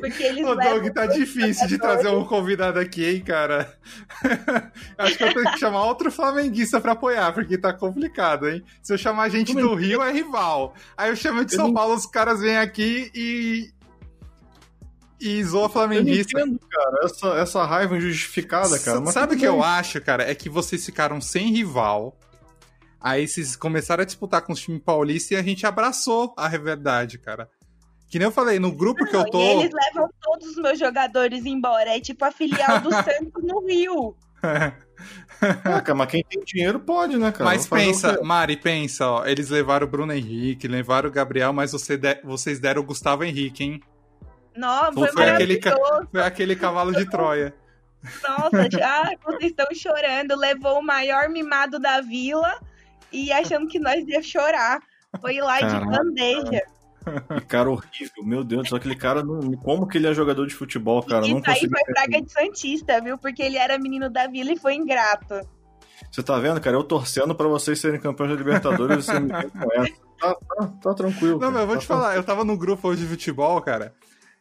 porque eles Ô, levam Doug, tá difícil de trazer um convidado aqui, hein, cara? Acho que eu tenho que chamar outro flamenguista pra apoiar, porque tá complicado, hein? Se eu chamar gente do Rio, é rival. Aí eu chamo de Eu São não- Paulo, os caras vêm aqui e. E zoa Eu não flamenguista. entendo, cara, essa, essa raiva injustificada, cara. mas Sabe o que eu acho, cara? É que vocês ficaram sem rival. Aí vocês começaram a disputar com os times paulistas e a gente abraçou a verdade, cara. Que nem eu falei, no grupo que eu Não, tô. E eles levam todos os meus jogadores embora. É tipo a filial do Santos no Rio. Ah, cara, mas quem tem dinheiro pode, né, cara? Mas pensa? Mari, pensa, ó. Eles levaram o Bruno Henrique, levaram o Gabriel, mas você de- vocês deram o Gustavo Henrique, hein? Nossa, Foi foi aquele ca-. Foi aquele cavalo de Troia. Nossa, já vocês estão chorando. Levou o maior mimado da vila e achando que nós ia chorar. Foi lá de Caraca. bandeja. Que cara horrível, meu Deus, só aquele cara, não, como que ele é jogador de futebol, cara? Isso não aí foi praga de Santista, viu? Porque ele era menino da vila e foi ingrato. Você tá vendo, cara? Eu torcendo pra vocês serem campeões da Libertadores e você me com essa. Tá, tá, tá, tranquilo. Não, mas eu vou tá te falar, eu tava no grupo hoje de futebol, cara.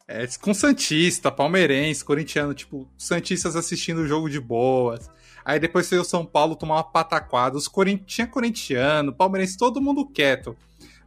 É, com Santista, palmeirense, corintiano, tipo, Santistas assistindo o jogo de boas. Aí depois veio o São Paulo tomar uma pataquada. Os corin... Tinha corintiano, palmeirense, todo mundo quieto.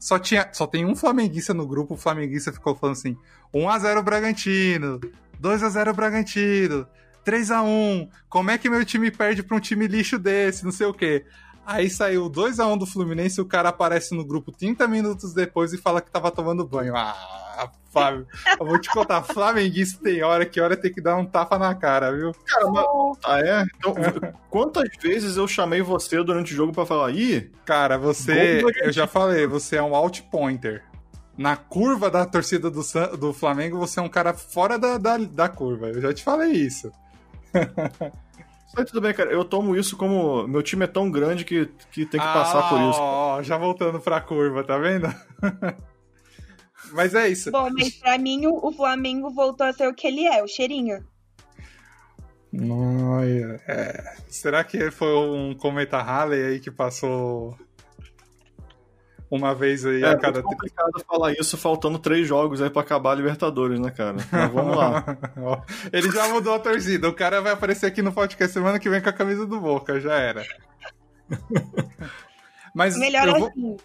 Só, tinha, só tem um flamenguista no grupo, o flamenguista ficou falando assim: 1x0 Bragantino, 2x0 Bragantino, 3x1. Como é que meu time perde pra um time lixo desse? Não sei o quê. Aí saiu 2x1 do Fluminense e o cara aparece no grupo 30 minutos depois e fala que tava tomando banho. Ah, Flávio, eu vou te contar, flamenguista tem hora que hora tem que dar um tapa na cara, viu? Cara, mas... Ah, é? Então, quantas vezes eu chamei você durante o jogo para falar, ih... Cara, você, eu já falei, você é um out pointer. Na curva da torcida do, do Flamengo, você é um cara fora da, da, da curva. Eu já te falei isso. Mas tudo bem, cara. Eu tomo isso como. Meu time é tão grande que, que tem que ah, passar por isso. Ó, já voltando pra curva, tá vendo? mas é isso. Bom, mas pra mim o, Flamengo voltou a ser o que ele é, o cheirinho. Noia, é. Será que foi um cometa Halley aí que passou uma vez aí é, a cada. É complicado falar isso faltando três jogos aí pra acabar a Libertadores, né, cara? Mas vamos lá. Ele já mudou a torcida. O cara vai aparecer aqui no podcast semana que vem com a camisa do Boca, já era. Mas Melhor eu vou, assim.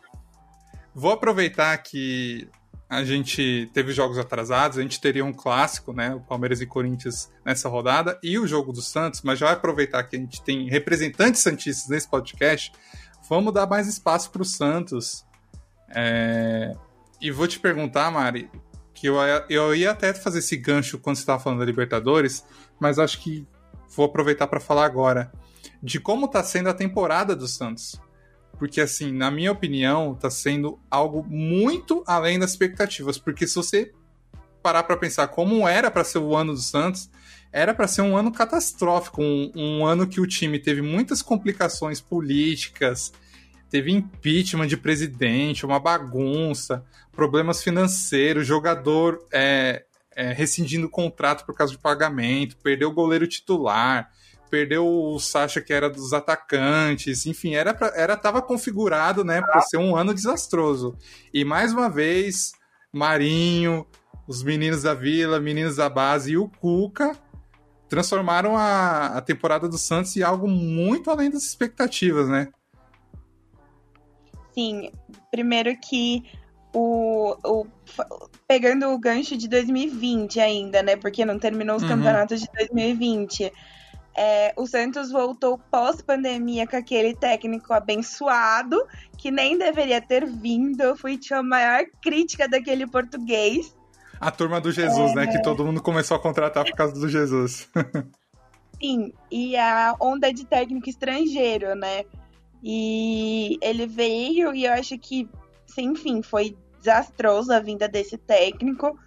vou aproveitar que a gente teve jogos atrasados, a gente teria um clássico, né? O Palmeiras e Corinthians nessa rodada, e o jogo do Santos, mas já vai aproveitar que a gente tem representantes santistas nesse podcast. Vamos dar mais espaço para o Santos é... E vou te perguntar, Mari, que eu, eu ia até fazer esse gancho quando você estava falando da Libertadores, mas acho que vou aproveitar para falar agora de como está sendo a temporada do Santos. Porque, assim, na minha opinião, está sendo algo muito além das expectativas. Porque se você parar para pensar como era para ser o ano do Santos, era para ser um ano catastrófico, um, um, ano que o time teve muitas complicações políticas, teve impeachment de presidente, uma bagunça, problemas financeiros, jogador é, é, rescindindo o contrato por causa de pagamento, perdeu o goleiro titular, perdeu o Sacha que era dos atacantes, enfim, era pra, era tava configurado, né, para ser um ano desastroso. E mais uma vez, Marinho, os meninos da Vila, meninos da base e o Cuca transformaram a, a temporada do Santos em algo muito além das expectativas, né? Assim, primeiro que o, o, pegando o gancho de 2020 ainda, né? Porque não terminou os uhum. campeonatos de 2020. É, o Santos voltou pós-pandemia com aquele técnico abençoado, que nem deveria ter vindo. Eu fui a maior crítica daquele português. A turma do Jesus, é... né? Que todo mundo começou a contratar por causa do Jesus. Sim, e a onda de técnico estrangeiro, né? E ele veio e eu acho que, enfim, foi desastroso a vinda desse técnico.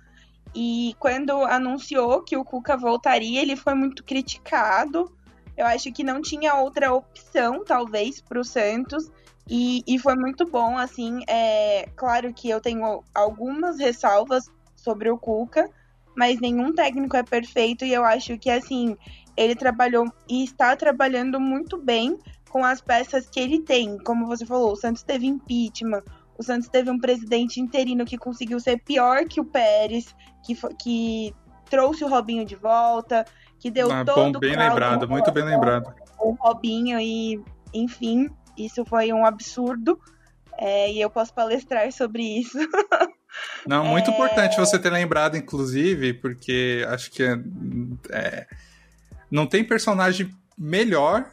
E quando anunciou que o Cuca voltaria, ele foi muito criticado. Eu acho que não tinha outra opção, talvez, para o Santos. E, e foi muito bom, assim. É, claro que eu tenho algumas ressalvas sobre o Cuca, mas nenhum técnico é perfeito. E eu acho que, assim, ele trabalhou e está trabalhando muito bem com as peças que ele tem. Como você falou, o Santos teve impeachment, o Santos teve um presidente interino que conseguiu ser pior que o Pérez, que, que trouxe o Robinho de volta, que deu ah, todo bom, bem lembrado, muito bem lembrado. O Robinho e, enfim, isso foi um absurdo. É, e eu posso palestrar sobre isso. Não, muito é... importante você ter lembrado, inclusive, porque acho que é, é, não tem personagem melhor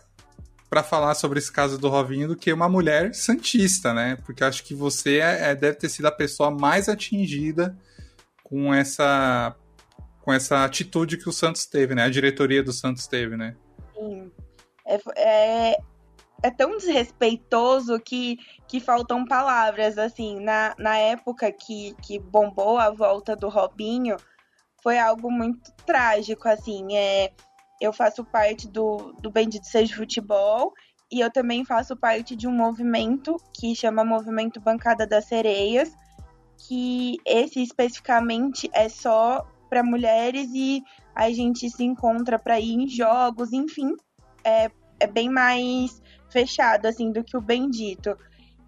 para falar sobre esse caso do Rovinho do que uma mulher santista, né? Porque acho que você é, é, deve ter sido a pessoa mais atingida com essa com essa atitude que o Santos teve, né? A diretoria do Santos teve, né? Sim. É, é, é tão desrespeitoso que, que faltam palavras, assim. Na, na época que, que bombou a volta do Robinho, foi algo muito trágico, assim. É, eu faço parte do, do Bendito Seja Futebol e eu também faço parte de um movimento que chama Movimento Bancada das Sereias. que esse especificamente é só para mulheres e a gente se encontra para ir em jogos, enfim, é, é bem mais fechado assim do que o Bendito.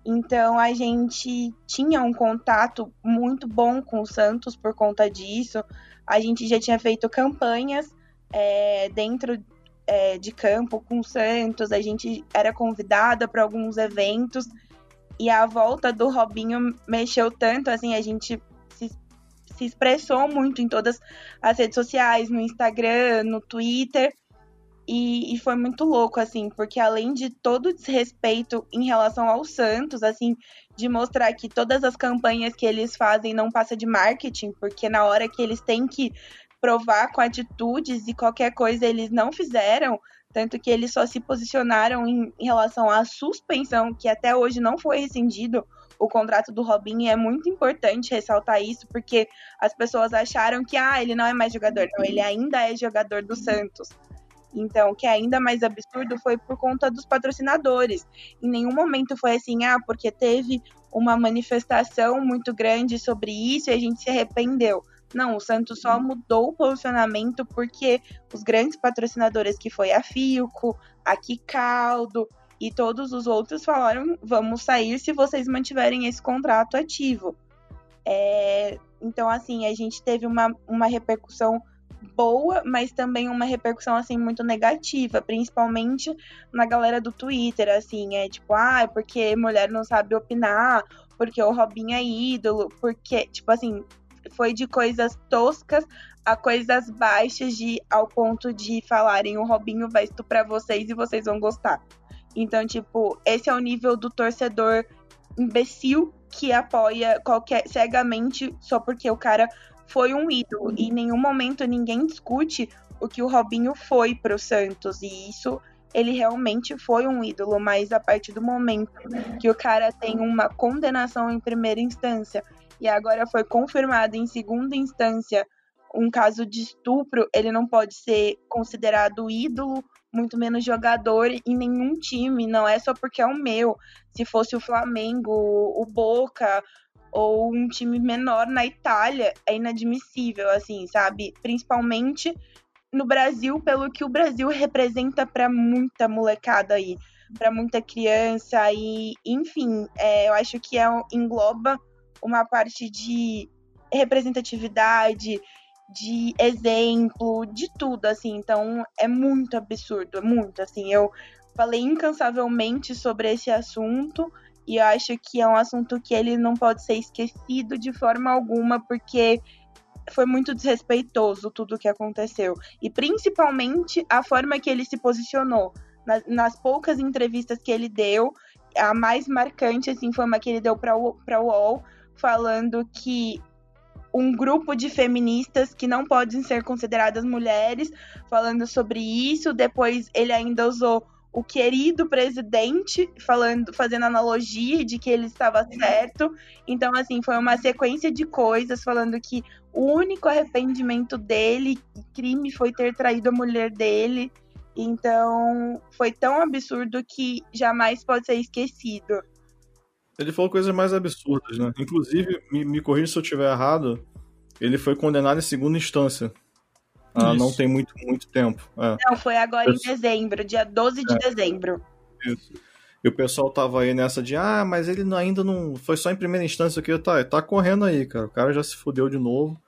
Então a gente tinha um contato muito bom com o Santos por conta disso. A gente já tinha feito campanhas é, dentro é, de campo com o Santos, a gente era convidada para alguns eventos e a volta do Robinho mexeu tanto, assim, a gente se, se expressou muito em todas as redes sociais, no Instagram, no Twitter. E, e, foi muito louco, assim, porque além de todo o desrespeito em relação ao Santos, assim, de mostrar que todas as campanhas que eles fazem não passa de marketing, porque na hora que eles têm que provar com atitudes e qualquer coisa eles não fizeram, tanto que eles só se posicionaram em, relação à suspensão, que até hoje não foi rescindido o contrato do Robinho, e é muito importante ressaltar isso, porque as pessoas acharam que, ah, ele não é mais jogador. Não, ele ainda é jogador do Santos. Então, o que é ainda mais absurdo foi por conta dos patrocinadores. Em nenhum momento foi assim, ah, porque teve uma manifestação muito grande sobre isso e a gente se arrependeu. Não, o Santos só mudou o posicionamento porque os grandes patrocinadores que foi a Filco, a Kicaldo e todos os outros falaram: vamos sair se vocês mantiverem esse contrato ativo. É, então, assim, a gente teve uma, uma repercussão boa, mas também uma repercussão assim muito negativa, principalmente na galera do Twitter, assim, é tipo, ah, é porque mulher não sabe opinar, porque o Robinho é ídolo, porque, tipo assim, foi de coisas toscas a coisas baixas de ao ponto de falarem o Robinho vai estuprar vocês e vocês vão gostar. Então, tipo, esse é o nível do torcedor imbecil que apoia qualquer cegamente só porque o cara foi um ídolo. E em nenhum momento ninguém discute o que o Robinho foi pro Santos. E isso ele realmente foi um ídolo, mas a partir do momento que o cara tem uma condenação em primeira instância e agora foi confirmado em segunda instância um caso de estupro, ele não pode ser considerado ídolo, muito menos jogador em nenhum time, não é só porque é o meu. Se fosse o Flamengo, o Boca ou um time menor na Itália, é inadmissível, assim, sabe? Principalmente no Brasil, pelo que o Brasil representa para muita molecada aí, para muita criança e, enfim, é, eu acho que é, engloba uma parte de representatividade, de exemplo, de tudo, assim. Então, é muito absurdo, é muito, assim. Eu falei incansavelmente sobre esse assunto e eu acho que é um assunto que ele não pode ser esquecido de forma alguma, porque foi muito desrespeitoso tudo o que aconteceu. E principalmente a forma que ele se posicionou. Nas, nas poucas entrevistas que ele deu, a mais marcante assim, foi uma que ele deu para o UOL, falando que um grupo de feministas que não podem ser consideradas mulheres, falando sobre isso. Depois ele ainda usou o querido presidente falando, fazendo analogia de que ele estava certo. Então, assim, foi uma sequência de coisas falando que o único arrependimento dele, crime, foi ter traído a mulher dele. Então, foi tão absurdo que jamais pode ser esquecido. Ele falou coisas mais absurdas, né? Inclusive, me, me corrija se eu estiver errado, ele foi condenado em segunda instância. Ah, não tem muito, muito tempo. É. Não, foi agora em dezembro, dia 12 de é. dezembro. Isso. E o pessoal tava aí nessa de, ah, mas ele ainda não. Foi só em primeira instância que tá, tá correndo aí, cara. O cara já se fudeu de novo.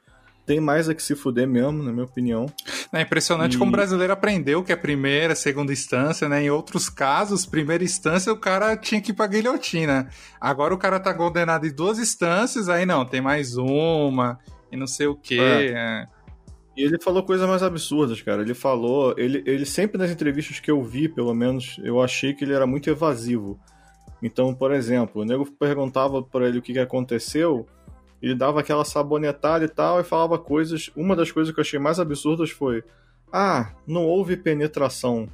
Tem mais a que se fuder mesmo, na minha opinião. É impressionante e... como o brasileiro aprendeu que é primeira, segunda instância, né? Em outros casos, primeira instância, o cara tinha que ir pra guilhotina. Agora o cara tá condenado em duas instâncias, aí não, tem mais uma, e não sei o quê. É. É. E ele falou coisas mais absurdas, cara. Ele falou. Ele, ele sempre nas entrevistas que eu vi, pelo menos, eu achei que ele era muito evasivo. Então, por exemplo, o nego perguntava para ele o que, que aconteceu ele dava aquela sabonetada e tal e falava coisas. Uma das coisas que eu achei mais absurdas foi: Ah, não houve penetração.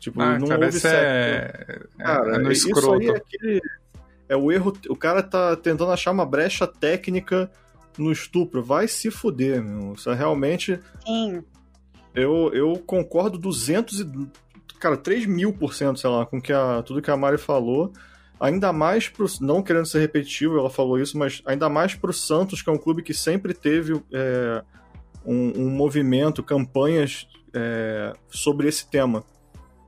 Tipo, ah, não cara, houve sexo. É... Cara, é isso aí é aquele. É o erro. O cara tá tentando achar uma brecha técnica no estupro. Vai se fuder, meu. Isso é realmente. Sim. Eu, eu concordo 200 e. Cara, 3 mil por cento, sei lá, com que a, tudo que a Mari falou. Ainda mais pro, não querendo ser repetitivo, ela falou isso, mas ainda mais pro Santos, que é um clube que sempre teve é, um, um, movimento, campanhas é, sobre esse tema.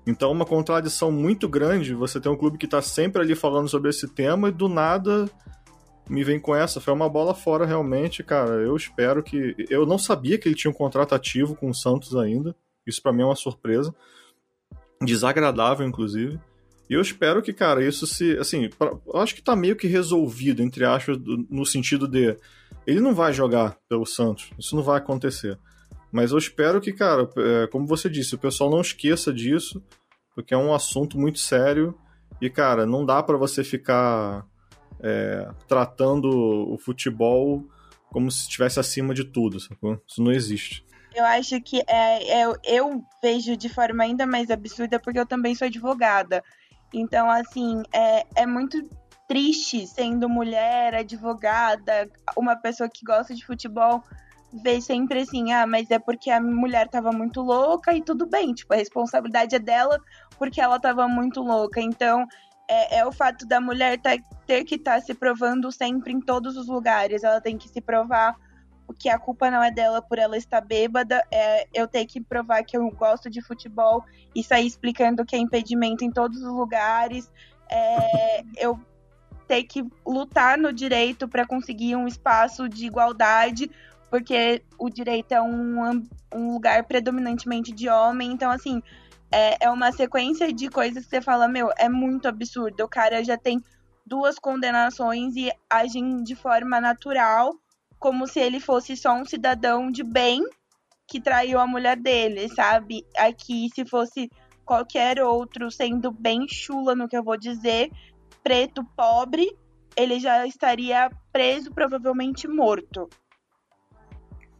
Então é uma contradição muito grande você ter um clube que está sempre ali falando sobre esse tema e do nada me vem com essa. Foi uma bola fora realmente, cara. Eu espero que. Eu não sabia que ele tinha um contrato ativo com o Santos ainda. Isso para mim é uma surpresa. Desagradável, inclusive. E eu espero que, cara, isso se. Assim, pra, eu acho que tá meio que resolvido, entre aspas, no sentido de. Ele não vai jogar pelo Santos. Isso não vai acontecer. Mas eu espero que, cara, é, como você disse, o pessoal não esqueça disso, porque é um assunto muito sério. E, cara, não dá para você ficar é, tratando o futebol como se estivesse acima de tudo, sacou? Isso não existe. Eu acho que é, é, eu vejo de forma ainda mais absurda porque eu também sou advogada. Então, assim, é, é muito triste sendo mulher, advogada, uma pessoa que gosta de futebol, ver sempre assim, ah, mas é porque a mulher tava muito louca e tudo bem, tipo, a responsabilidade é dela porque ela tava muito louca. Então, é, é o fato da mulher tá, ter que estar tá se provando sempre em todos os lugares, ela tem que se provar que a culpa não é dela por ela estar bêbada, é eu ter que provar que eu gosto de futebol e sair explicando que é impedimento em todos os lugares, é, eu ter que lutar no direito para conseguir um espaço de igualdade, porque o direito é um, um lugar predominantemente de homem, então assim, é, é uma sequência de coisas que você fala, meu, é muito absurdo, o cara já tem duas condenações e agem de forma natural como se ele fosse só um cidadão de bem que traiu a mulher dele, sabe? Aqui, se fosse qualquer outro sendo bem chula no que eu vou dizer, preto, pobre, ele já estaria preso, provavelmente morto.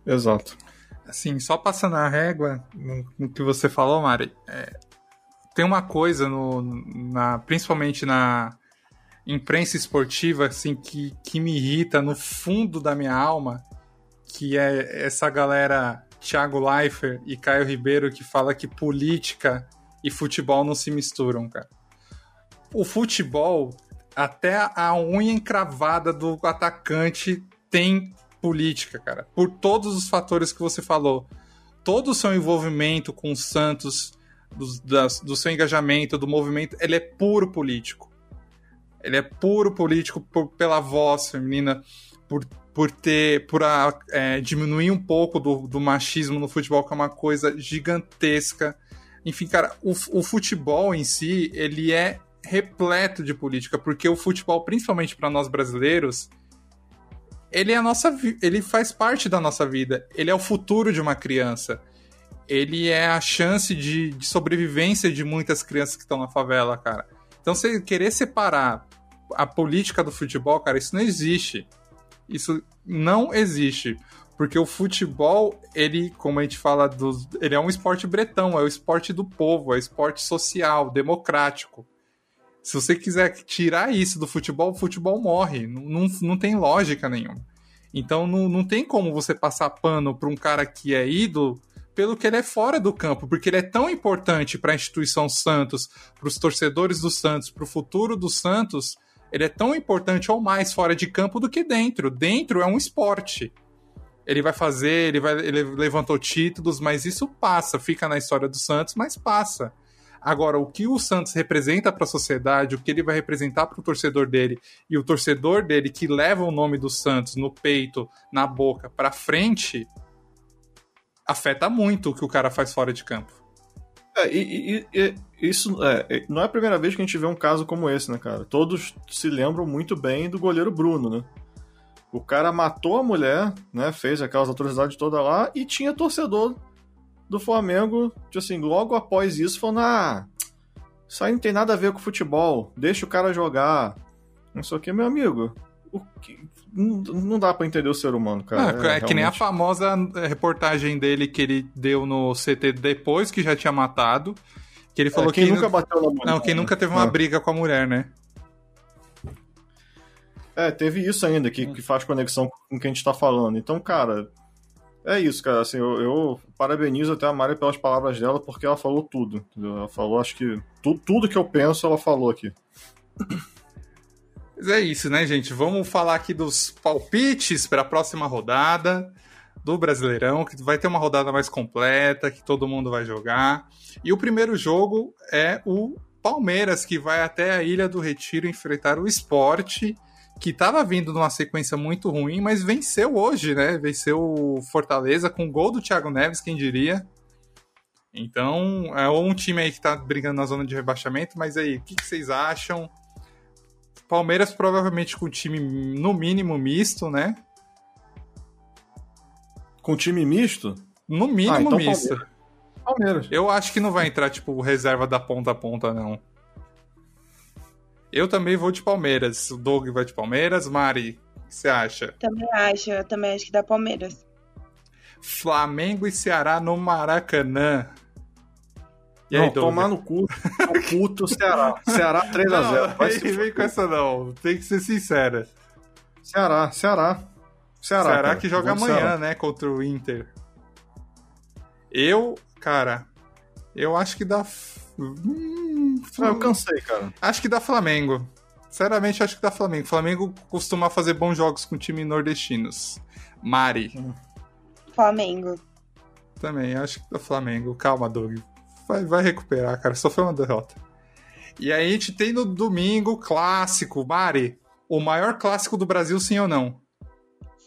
Exato. Assim, só passando a régua no, no que você falou, Mari, é, tem uma coisa, no, na, principalmente na, imprensa esportiva assim que, que me irrita no fundo da minha alma, que é essa galera Thiago Leifert e Caio Ribeiro que fala que política e futebol não se misturam, cara. O futebol, até a unha encravada do atacante tem política, cara. Por todos os fatores que você falou. Todo o seu envolvimento com o Santos, do, das, do seu engajamento, do movimento, ele é puro político. Ele é puro político por, pela voz feminina, por, por ter. por a, é, diminuir um pouco do, do machismo no futebol, que é uma coisa gigantesca. Enfim, cara, o, o futebol em si, ele é repleto de política, porque o futebol, principalmente para nós brasileiros, ele é a nossa ele faz parte da nossa vida. Ele é o futuro de uma criança. Ele é a chance de, de sobrevivência de muitas crianças que estão na favela, cara. Então, você querer separar a política do futebol, cara, isso não existe. Isso não existe. Porque o futebol, ele, como a gente fala, dos, ele é um esporte bretão, é o esporte do povo, é o esporte social, democrático. Se você quiser tirar isso do futebol, o futebol morre. Não, não, não tem lógica nenhuma. Então não, não tem como você passar pano para um cara que é ídolo pelo que ele é fora do campo, porque ele é tão importante para a instituição Santos, para os torcedores do Santos, para o futuro do Santos, ele é tão importante ou mais fora de campo do que dentro. Dentro é um esporte. Ele vai fazer, ele vai, ele levantou títulos, mas isso passa, fica na história do Santos, mas passa. Agora, o que o Santos representa para a sociedade, o que ele vai representar para o torcedor dele e o torcedor dele que leva o nome do Santos no peito, na boca, para frente, afeta muito o que o cara faz fora de campo. É, e, e, e, isso é, não é a primeira vez que a gente vê um caso como esse, né, cara? Todos se lembram muito bem do goleiro Bruno, né? O cara matou a mulher, né? Fez aquelas atrocidades toda lá e tinha torcedor do Flamengo, tipo assim, logo após isso, falando: ah, isso aí não tem nada a ver com futebol, deixa o cara jogar. Não sei o que, meu amigo. O que, não, dá para entender o ser humano, cara. Ah, é, é realmente... que nem a famosa reportagem dele que ele deu no CT depois que já tinha matado. Que ele falou é, quem que. nunca bateu na mulher. Não, quem nunca teve uma é. briga com a mulher, né? É, teve isso ainda, que, que faz conexão com o que a gente tá falando. Então, cara, é isso, cara. Assim, eu, eu, parabenizo até a Mari pelas palavras dela, porque ela falou tudo. Entendeu? Ela falou, acho que. Tu, tudo que eu penso, ela falou aqui. Mas é isso, né, gente? Vamos falar aqui dos palpites para a próxima rodada do Brasileirão, que vai ter uma rodada mais completa, que todo mundo vai jogar. E o primeiro jogo é o Palmeiras, que vai até a Ilha do Retiro enfrentar o Esporte, que estava vindo numa sequência muito ruim, mas venceu hoje, né? Venceu o Fortaleza com gol do Thiago Neves, quem diria. Então, é um time aí que está brigando na zona de rebaixamento, mas aí, o que, que vocês acham? Palmeiras provavelmente com time no mínimo misto, né? Com time misto? No mínimo Ah, então misto. Palmeiras. Palmeiras. Eu acho que não vai entrar, tipo, reserva da ponta a ponta, não. Eu também vou de Palmeiras. O Doug vai de Palmeiras. Mari, o que você acha? Também acho, eu também acho que dá Palmeiras. Flamengo e Ceará no Maracanã. E aí, não, tomar no cu. O puto Ceará. Ceará 3x0. Não, Vai vem, se vem com essa não. Tem que ser sincera. Ceará, Ceará. Ceará, Ceará cara. que joga amanhã, Ceará. né? Contra o Inter. Eu, cara, eu acho que dá. Hum, Ah, eu cansei, cara. Acho que dá Flamengo. Sinceramente, acho que dá Flamengo. Flamengo costuma fazer bons jogos com time nordestinos. Mari, Flamengo. também, acho que dá Flamengo. Calma, Doug. Vai, vai recuperar, cara. Só foi uma derrota. E aí a gente tem no domingo clássico. Mari, o maior clássico do Brasil, sim ou não?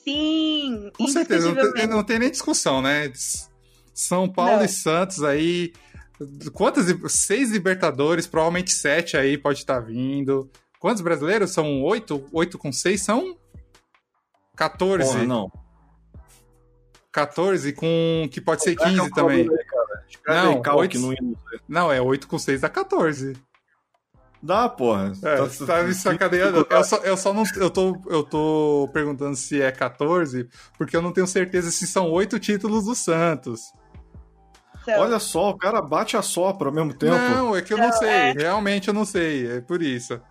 Sim! Com certeza, não tem, não tem nem discussão, né? São Paulo Não. e Santos aí. Quantas? Seis Libertadores, provavelmente sete aí pode estar vindo. Quantos brasileiros? São oito? Oito com seis são? 14. Porra, não. 14 com. que pode ser Qual é que é 15 o também. Não, aí, Cal, oito- que não ia- Não, é 8 com 6 dá 14. Dá, porra. É, você tá me sacaneando. Eu só, eu só não. Eu tô, eu tô perguntando se é 14, porque eu não tenho certeza se são oito títulos do Santos. Então, Olha só, o cara bate a sopra ao mesmo tempo. Não, é que eu não Não, sei. é. Realmente eu não sei. É por isso.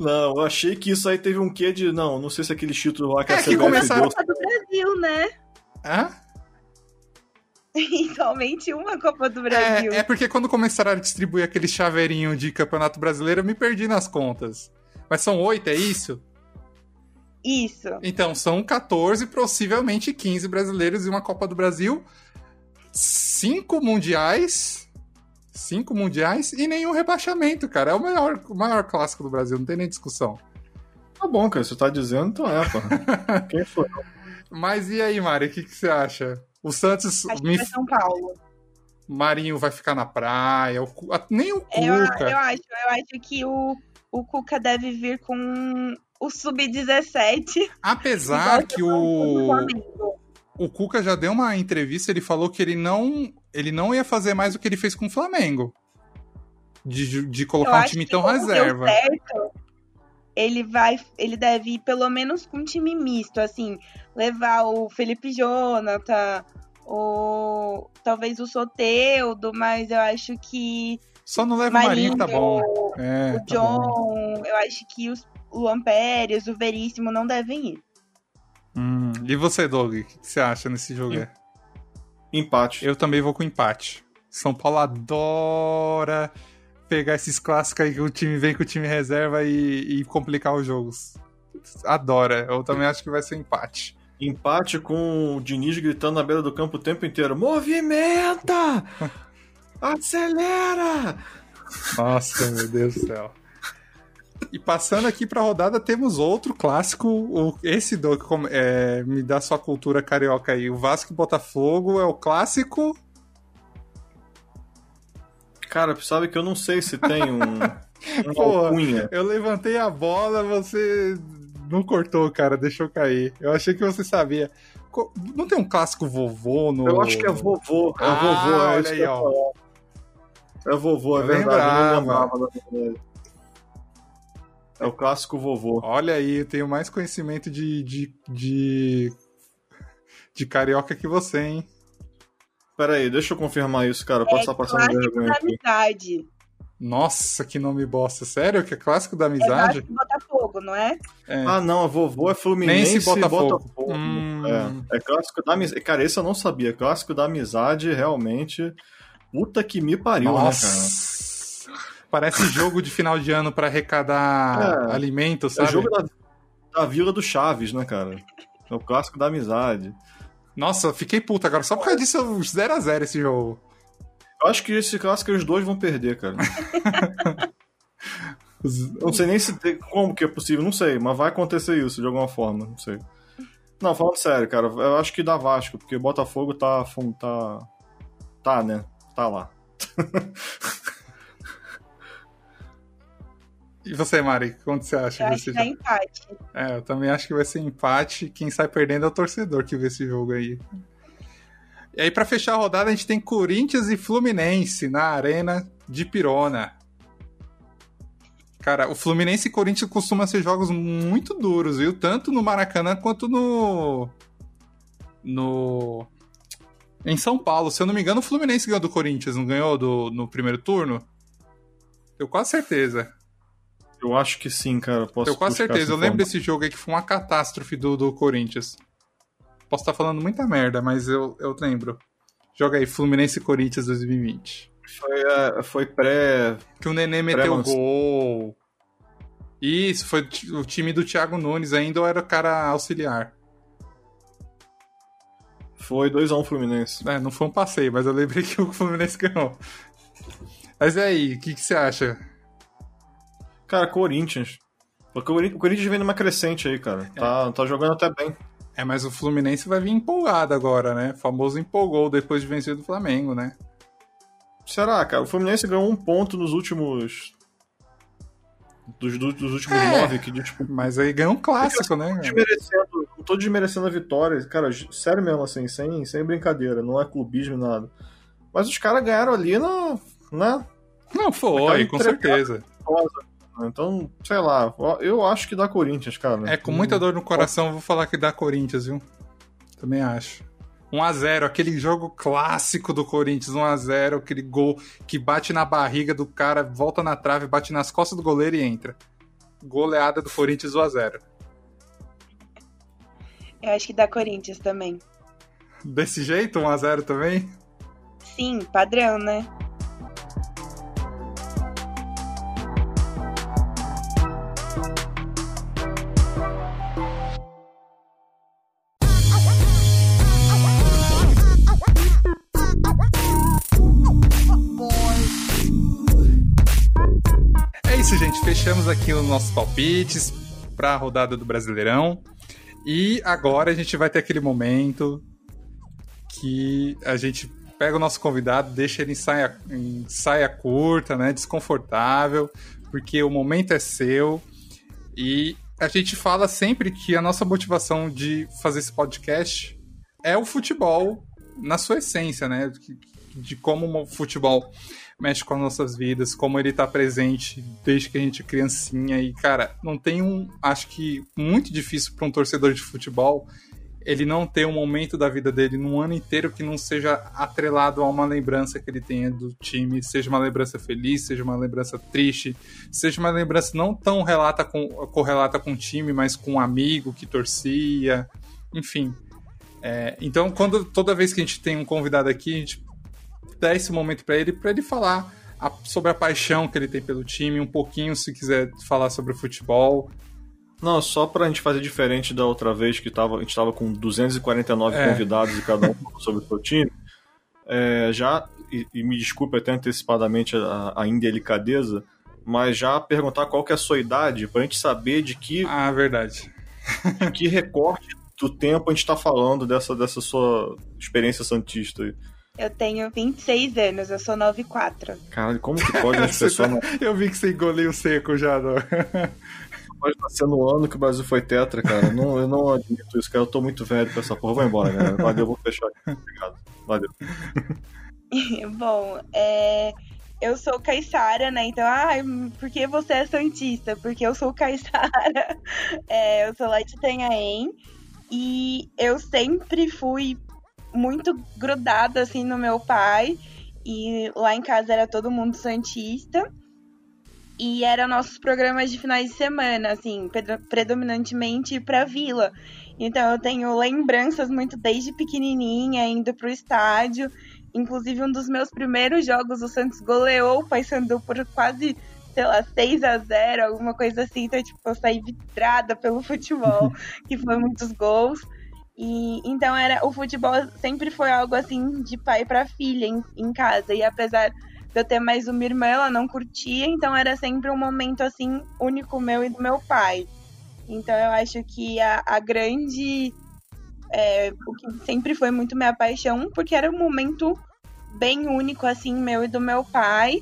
Não, eu achei que isso aí teve um quê de. Não, não sei se aquele título lá que É a que CBF começaram- deu. Copa do Brasil, né? Hã? E somente uma Copa do Brasil. É, é porque quando começaram a distribuir aquele chaveirinho de Campeonato Brasileiro, eu me perdi nas contas. Mas são oito, é isso? Isso. Então, são 14, possivelmente 15 brasileiros e uma Copa do Brasil. Cinco mundiais. Cinco mundiais e nenhum rebaixamento, cara. É o maior, o maior clássico do Brasil, não tem nem discussão. Tá bom, cara. Você tá dizendo, então é, porra. Quem foi? Mas e aí, Mari, o que, que você acha? O Santos, Acho me- São Paulo. Marinho vai ficar na praia, o nem o Eu, Cuca. eu acho, eu acho que o, o Cuca deve vir com o Sub-17. Apesar que o, o Cuca já deu uma entrevista, ele falou que ele não, ele não ia fazer mais o que ele fez com o Flamengo. De, de Eu colocar um time tão reserva. certo, ele vai, ele deve ir pelo menos com um time misto, assim, levar o Felipe Jonathan, o talvez o Soteudo, mas eu acho que Só não leva o Marinho, tá Marinho, bom. É, o tá bom. John, eu acho que os, o Luan Pérez, o Veríssimo não devem ir. Hum, E você, Doug, o que que você acha nesse jogo? Empate. Eu também vou com empate. São Paulo adora pegar esses clássicos aí que o time vem com o time reserva e, e complicar os jogos. Adora. Eu também acho que vai ser empate. Empate com o Diniz gritando na beira do campo o tempo inteiro: Movimenta! Acelera! Nossa, meu Deus do céu. E passando aqui pra rodada, temos outro clássico. O, esse do como- é, me dá sua cultura carioca aí. O Vasco e Botafogo é o clássico. Cara, sabe que eu não sei se tem um. um Pô, alcunha. Eu levantei a bola, você não cortou, cara, deixou cair. Eu achei que você sabia. Não tem um clássico vovô no. Eu acho que é vovô. É Ah, vovô, é olha aí, ó. É vovô, é Eu verdade. Eu lembrava. não. É o clássico vovô. Olha aí, eu tenho mais conhecimento de, de, de, de carioca que você, hein? Pera aí, deixa eu confirmar isso, cara. Eu posso estar passando vergonha aqui. amizade. Nossa, que nome bosta. Sério? Que é clássico da É amizade? E Botafogo, não é? É. Ah, não, a vovô é Fluminense Nense e Botafogo. Botafogo. Hum. É, é clássico da amizade. Cara, esse eu não sabia. Clássico da amizade, realmente. Puta que me pariu, né, cara? Nossa. Parece jogo de final de ano para arrecadar É, alimentos, É sabe? o jogo da, da Vila do Chaves, né, cara? É o clássico da amizade. Nossa, fiquei puta agora. Só por causa disso, 0x0 esse jogo. Eu acho que esse clássico os dois vão perder, cara. Eu não sei nem se tem, como que é possível, não sei, mas vai acontecer isso de alguma forma, não sei. Não, falando sério, cara, eu acho que dá Vasco, porque o Botafogo tá. tá. tá, né? Tá lá. E você, Mari, quanto você acha Eu acho desse que jogo? empate. É, eu também acho que vai ser empate. Quem sai perdendo é o torcedor que vê esse jogo aí. E aí, pra fechar a rodada, a gente tem Corinthians e Fluminense na Arena de Pirona. Cara, o Fluminense e Corinthians costumam ser jogos muito duros, viu? Tanto no Maracanã quanto no. No. Em São Paulo. Se eu não me engano, o Fluminense ganhou do Corinthians, não ganhou do, no primeiro turno? Tenho quase certeza. Eu acho que sim, cara. Posso Tenho quase certeza. Eu lembro desse jogo aí que foi uma catástrofe do, do Corinthians. Posso estar falando muita merda, mas eu, eu lembro. Joga aí, Fluminense Corinthians 2020. Foi, é, foi pré. Que o Nenê meteu Pré-lança. gol. Isso, foi o ti- o time do Thiago Nunes ainda ou era o cara auxiliar? Foi 2x1 Fluminense. É, não foi um passeio, mas eu lembrei que o Fluminense ganhou. Mas e aí, o que, que você acha? Cara, Corinthians. Porque o Corin- o Corinthians vem numa crescente aí, cara. Tá, tá jogando até bem. É, mas o Fluminense vai vir empolgado agora, né? O famoso empolgou depois de vencer do Flamengo, né? Será, cara? O Fluminense ganhou um ponto nos últimos. Dos, dos, últimos É. nove que disputou. Mas aí ganhou um clássico, né? desmerecendo, não tô desmerecendo a vitória, cara, sério mesmo, assim, sem, sem brincadeira, não é clubismo nada. Mas os caras ganharam ali na, né, Não, foi, com certeza. rosa. Então, sei lá, eu acho que dá Corinthians, cara. É, com muita dor no coração, eu vou falar que dá Corinthians, viu? Também acho. 1x0, aquele jogo clássico do Corinthians, 1x0, aquele gol que bate na barriga do cara, volta na trave, bate nas costas do goleiro e entra. Goleada do Corinthians 1x0. Eu acho que dá Corinthians também. Desse jeito, 1x0 também? Sim, padrão, né? Fechamos aqui os nossos palpites para a rodada do Brasileirão. E agora a gente vai ter aquele momento que a gente pega o nosso convidado, deixa ele em saia, em saia curta, né, desconfortável, porque o momento é seu. E a gente fala sempre que a nossa motivação de fazer esse podcast é o futebol na sua essência, né? De, como o futebol mexe com as nossas vidas, como ele tá presente desde que a gente é criancinha. E, cara, não tem um. Acho que muito difícil para um torcedor de futebol ele não ter um momento da vida dele num ano inteiro que não seja atrelado a uma lembrança que ele tenha do time, seja uma lembrança feliz, seja uma lembrança triste, seja uma lembrança não tão relata com, correlata com o time, mas com um amigo que torcia, enfim. É, então, quando toda vez que a gente tem um convidado aqui, a gente dá esse momento para ele, para ele falar a- sobre a paixão que ele tem pelo time, um pouquinho, se quiser falar sobre o futebol. Não, só pra gente fazer diferente da outra vez que tava, a gente tava com 249 É. convidados e cada um falou sobre o seu time. É, já, e, e me desculpe até antecipadamente a, a indelicadeza, mas já perguntar qual que é a sua idade, pra gente saber de que, Ah, verdade. de que recorte do tempo a gente tá falando dessa, dessa sua experiência santista aí. Eu tenho 26 anos, eu sou 94. Caralho, como que pode as pessoas tá- não Eu vi que você engoliu seco já. Não. pode estar sendo o ano que o Brasil foi tetra, cara? Não, eu não admito isso, cara. Eu tô muito velho pra essa porra. Vou embora, galera. Valeu, vou fechar aqui. Obrigado. Valeu. Bom, é, eu sou caiçara, né? Então, ai, por que você é santista? Porque eu sou caiçara. É, eu sou lá de Itanhaém. E eu sempre fui muito grudada, assim, no meu pai. E lá em casa era todo mundo santista. E eram nossos programas de finais de semana, assim, predo- predominantemente pra vila. Então eu tenho lembranças muito desde pequenininha, indo pro estádio. Inclusive, um dos meus primeiros jogos, o Santos goleou o Paysandu por quase, sei lá, 6 a 0 alguma coisa assim. Então, tipo, eu saí vidrada pelo futebol, que foi muitos gols. E então era o futebol sempre foi algo assim de pai para filha em, em casa. E apesar de eu ter mais uma irmã, ela não curtia, então era sempre um momento assim único meu e do meu pai. Então eu acho que a, a grande é, o que sempre foi muito minha paixão, porque era um momento bem único, assim, meu e do meu pai.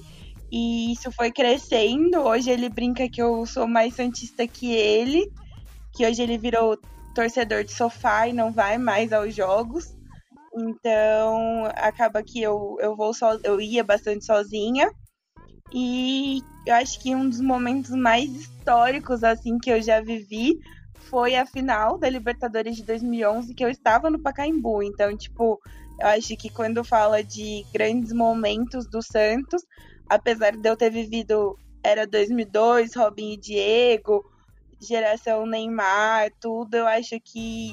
E isso foi crescendo. Hoje ele brinca que eu sou mais santista que ele, que hoje ele virou torcedor de sofá e não vai mais aos jogos. Então acaba que eu, eu vou so, eu ia bastante sozinha. E eu acho que um dos momentos mais históricos assim que eu já vivi foi a final da Libertadores de 2011 que eu estava no Pacaembu. Então, tipo, eu acho que quando fala de grandes momentos do Santos, apesar de eu ter vivido era 2002, Robin e Diego, geração Neymar, tudo, eu acho que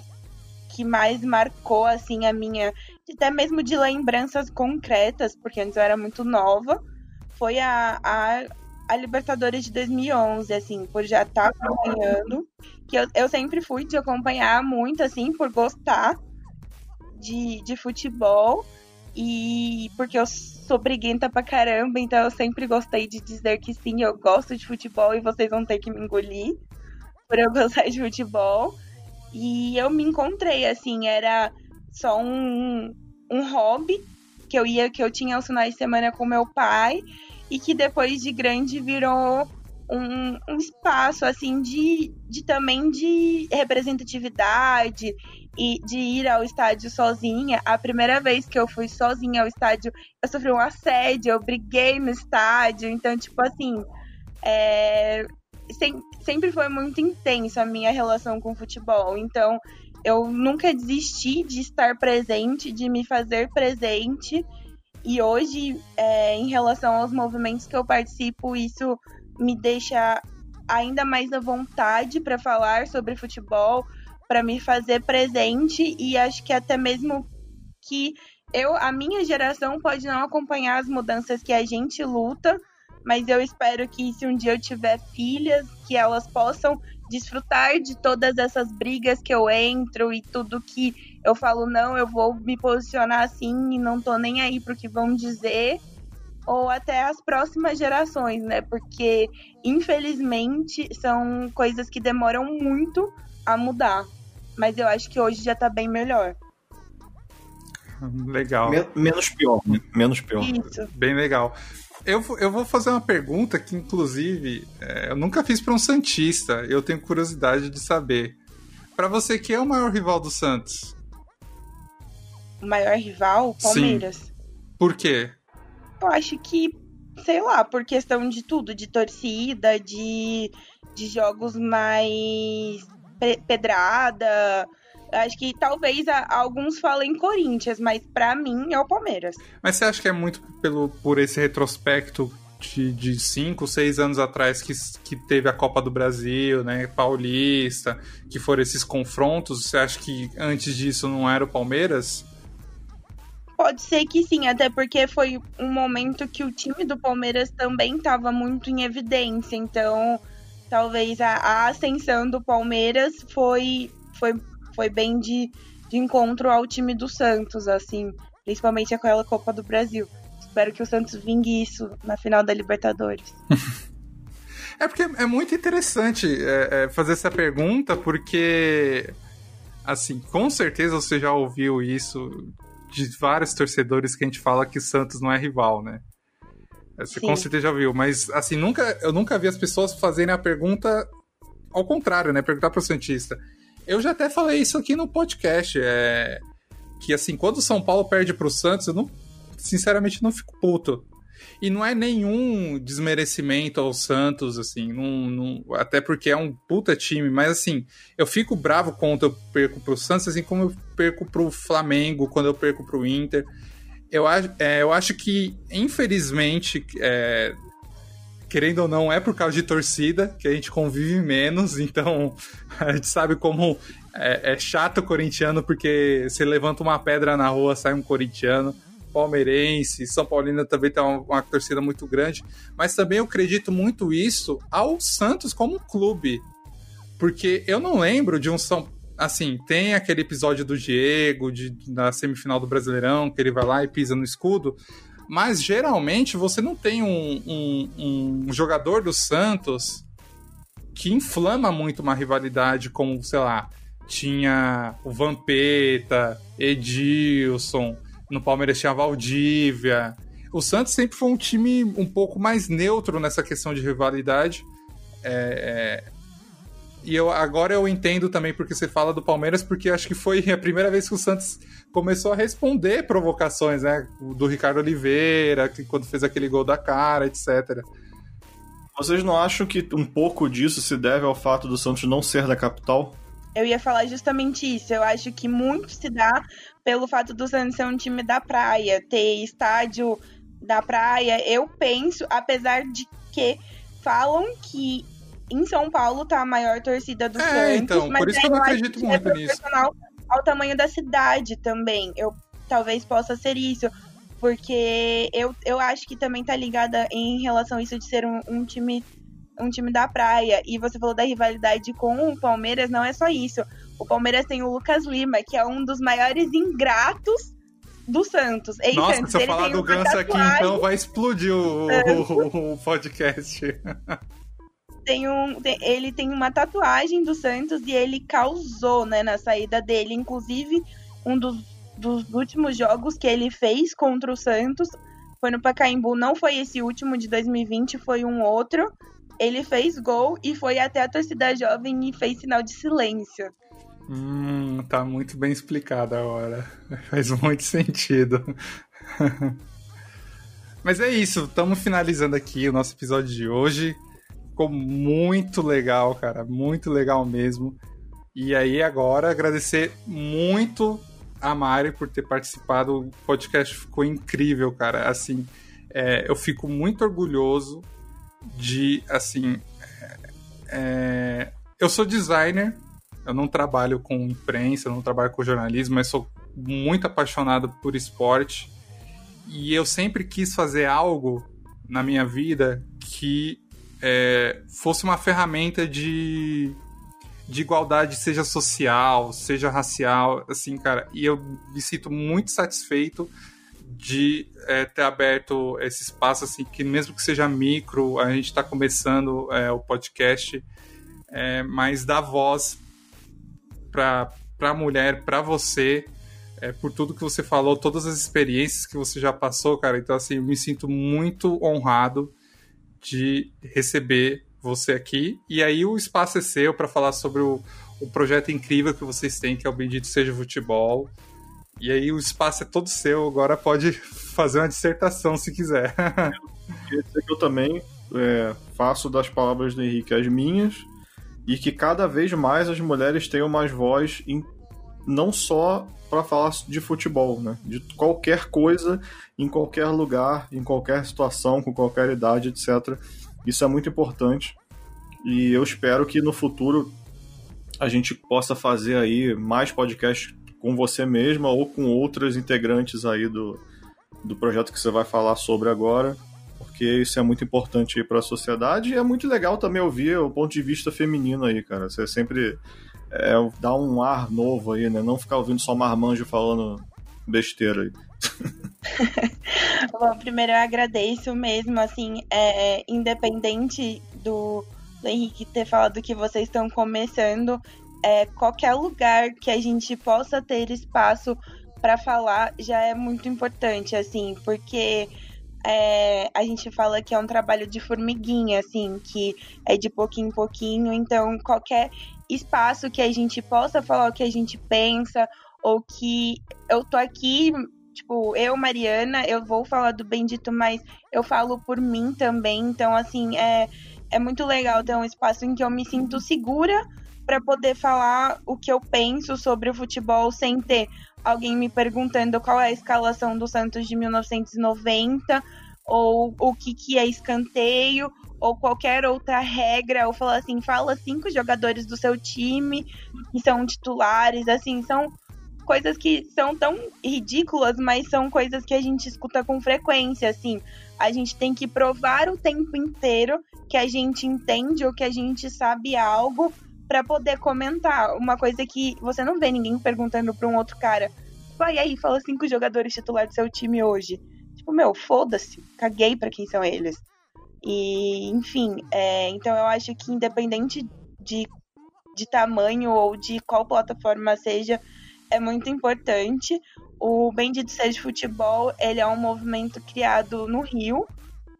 que mais marcou assim a minha, até mesmo de lembranças concretas, porque antes eu era muito nova, foi a, a a Libertadores de 2011, assim, por já estar tá acompanhando. Que eu, eu sempre fui de acompanhar muito, assim, por gostar de, de futebol. E porque eu sou briguenta pra caramba, então eu sempre gostei de dizer que sim, eu gosto de futebol e vocês vão ter que me engolir por eu gostar de futebol. E eu me encontrei, assim, era só um, um hobby que eu ia, que eu tinha os finais de semana com meu pai e que depois de grande virou um, um espaço assim de, de também de representatividade e de ir ao estádio sozinha. A primeira vez que eu fui sozinha ao estádio, eu sofri um assédio, eu briguei no estádio, então tipo assim, é, sem, sempre foi muito intensa a minha relação com o futebol. Então, eu nunca desisti de estar presente, de me fazer presente e hoje, é, em relação aos movimentos que eu participo, isso me deixa ainda mais à vontade para falar sobre futebol, para me fazer presente e acho que até mesmo que eu, a minha geração pode não acompanhar as mudanças que a gente luta, mas eu espero que se um dia eu tiver filhas, que elas possam desfrutar de todas essas brigas que eu entro e tudo que eu falo, não, eu vou me posicionar assim e não tô nem aí pro que vão dizer, ou até as próximas gerações, né? Porque, infelizmente, são coisas que demoram muito a mudar. Mas eu acho que hoje já tá bem melhor. Legal. Men menos pior, né? Menos pior. Isso. Bem legal. Eu, eu vou fazer uma pergunta que, inclusive, é, eu nunca fiz para um Santista. Eu tenho curiosidade de saber. Para você, quem é o maior rival do Santos? O maior rival? Palmeiras. Sim. Por quê? Eu acho que, sei lá, por questão de tudo, de torcida, de, de jogos mais pedrada, Acho que talvez alguns falem Corinthians, mas para mim é o Palmeiras. Mas você acha que é muito pelo, por esse retrospecto de, de cinco, seis anos atrás que, que teve a Copa do Brasil, né, Paulista, que foram esses confrontos? Você acha que antes disso não era o Palmeiras? Pode ser que sim, até porque foi um momento que o time do Palmeiras também estava muito em evidência, então talvez a, a ascensão do Palmeiras foi, foi foi bem de, de encontro ao time do Santos, assim, principalmente aquela Copa do Brasil. Espero que o Santos vingue isso na final da Libertadores. é porque é muito interessante é, é, fazer essa pergunta, porque, assim, com certeza você já ouviu isso de vários torcedores que a gente fala que o Santos não é rival, né? Você Sim. com certeza já viu, mas assim, nunca, eu nunca vi as pessoas fazerem a pergunta ao contrário, né? Perguntar pro Santista. Eu já até falei isso aqui no podcast. É... Que assim, quando o São Paulo perde pro Santos, eu não, sinceramente não fico puto. E não é nenhum desmerecimento ao Santos, assim, não, não, até porque é um puta time, mas assim, eu fico bravo quando eu perco pro Santos, assim como eu perco pro Flamengo, quando eu perco pro Inter. Eu, é, eu acho que, infelizmente, é, querendo ou não, é por causa de torcida, que a gente convive menos, então a gente sabe como é, é chato o corintiano, porque você levanta uma pedra na rua, sai um corintiano. palmeirense, São Paulino também tem uma, uma, torcida muito grande, mas também eu acredito muito isso ao Santos como clube. Porque eu não lembro de um São assim, tem aquele episódio do Diego, de, na semifinal do Brasileirão, que ele vai lá e pisa no escudo, mas geralmente você não tem um, um, um jogador do Santos que inflama muito uma rivalidade como, sei lá, tinha o Vampeta, Edilson, no Palmeiras tinha a Valdívia. O Santos sempre foi um time um pouco mais neutro nessa questão de rivalidade. É, é, e eu, agora eu entendo também porque você fala do Palmeiras, porque acho que foi a primeira vez que o Santos começou a responder provocações, né? Do Ricardo Oliveira, que quando fez aquele gol da cara, etc. Vocês não acham que um pouco disso se deve ao fato do Santos não ser da capital? Eu ia falar justamente isso. Eu acho que muito se dá pelo fato do Santos ser um time da praia, ter estádio da praia. Eu penso, apesar de que falam que em São Paulo tá a maior torcida do é, Santos. Então, mas por isso que eu não acredito é muito é nisso. Ao tamanho da cidade também. Eu talvez possa ser isso. Porque eu, eu acho que também tá ligada em relação a isso de ser um, um time um time da praia. E você falou da rivalidade com o Palmeiras, não é só isso. O Palmeiras tem o Lucas Lima, que é um dos maiores ingratos do Santos. Ei, Nossa, Santos, se eu falar do Ganso aqui, então vai explodir o, o, o podcast. tem um, tem, ele tem uma tatuagem do Santos e ele causou, né, na saída dele. Inclusive, um dos, dos últimos jogos que ele fez contra o Santos foi no Pacaembu. Não foi esse último de 2020, foi um outro. Ele fez gol e foi até a torcida jovem e fez sinal de silêncio. Hum, tá muito bem explicado agora. Faz muito sentido. Mas é isso, estamos finalizando aqui o nosso episódio de hoje. Ficou muito legal, cara, muito legal mesmo. E aí agora agradecer muito a Mari por ter participado. O podcast ficou incrível, cara. Assim, é, eu fico muito orgulhoso de, assim, é, é, eu sou designer, eu não trabalho com imprensa, eu não trabalho com jornalismo, mas sou muito apaixonado por esporte e eu sempre quis fazer algo na minha vida que é, fosse uma ferramenta de, de igualdade, seja social, seja racial, assim, cara. E eu me sinto muito satisfeito de é, ter aberto esse espaço, assim, que mesmo que seja micro, a gente está começando é, o podcast, é, mas dar voz para a mulher, para você, é, por tudo que você falou, todas as experiências que você já passou, cara. Então, assim, eu me sinto muito honrado de receber você aqui. E aí o espaço é seu para falar sobre o, o projeto incrível que vocês têm, que é o Bendito Seja Futebol. E aí o espaço é todo seu, agora pode fazer uma dissertação se quiser. Que eu também é, faço das palavras do Henrique as minhas e que cada vez mais as mulheres tenham mais voz em, não só para falar de futebol, né? De qualquer coisa, em qualquer lugar, em qualquer situação, com qualquer idade, etc. Isso é muito importante. E eu espero que no futuro a gente possa fazer aí mais podcasts com você mesma ou com outras integrantes aí do, do projeto que você vai falar sobre agora, porque isso é muito importante para a sociedade e é muito legal também ouvir o ponto de vista feminino aí, cara. Você sempre é, dá um ar novo aí, né? Não ficar ouvindo só marmanjo falando besteira aí. Bom, primeiro eu agradeço mesmo, assim, é, independente do, do Henrique ter falado que vocês estão começando, é, qualquer lugar que a gente possa ter espaço para falar já é muito importante, assim, porque é, a gente fala que é um trabalho de formiguinha, assim, que é de pouquinho em pouquinho, então qualquer espaço que a gente possa falar o que a gente pensa, ou que eu tô aqui, tipo, eu, Mariana, eu vou falar do Bendito, mas eu falo por mim também, então, assim, é, é muito legal ter um espaço em que eu me sinto segura para poder falar o que eu penso sobre o futebol sem ter alguém me perguntando qual é a escalação do Santos de 1990 ou o que, que é escanteio ou qualquer outra regra, ou falar assim, fala cinco jogadores do seu time que são titulares, assim, são coisas que são tão ridículas, mas são coisas que a gente escuta com frequência, assim. A gente tem que provar o tempo inteiro que a gente entende ou que a gente sabe algo para poder comentar. Uma coisa que você não vê ninguém perguntando para um outro cara. Vai aí, fala cinco jogadores titulares do seu time hoje. Tipo, meu, foda-se, caguei para quem são eles. E, enfim, é, então eu acho que independente de, de tamanho ou de qual plataforma seja, é muito importante. O Bendito Seja Futebol, ele é um movimento criado no Rio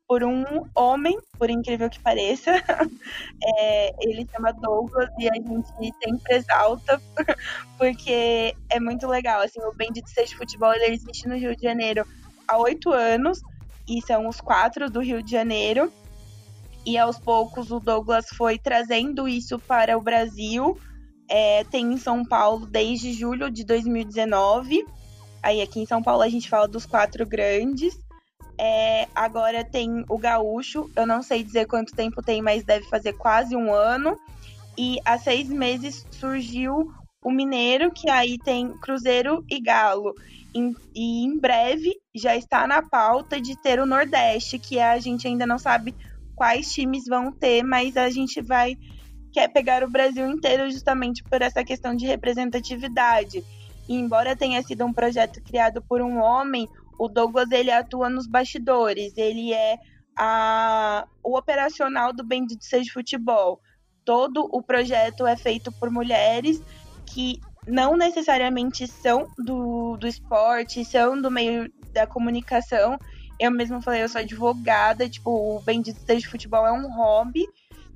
por um homem, por incrível que pareça. É, ele chama Douglas e a gente sempre exalta, porque é muito legal. Assim, o Bendito Seja Futebol, ele existe no Rio de Janeiro há oito anos, e são os quatro do Rio de Janeiro. E aos poucos o Douglas foi trazendo isso para o Brasil é, tem em São Paulo desde julho de 2019. Aí aqui em São Paulo a gente fala dos quatro grandes. É, agora tem o Gaúcho, eu não sei dizer quanto tempo tem, mas deve fazer quase um ano. E há seis meses surgiu o Mineiro, que aí tem Cruzeiro e Galo. E, e em breve já está na pauta de ter o Nordeste, que a gente ainda não sabe quais times vão ter, mas a gente vai quer pegar o Brasil inteiro justamente por essa questão de representatividade. E embora tenha sido um projeto criado por um homem, o Douglas ele atua nos bastidores, ele é a, o operacional do Bendito Seja Futebol. Todo o projeto é feito por mulheres que não necessariamente são do, do esporte, são do meio da comunicação. Eu mesmo falei, eu sou advogada, tipo, o Bendito Seja Futebol é um hobby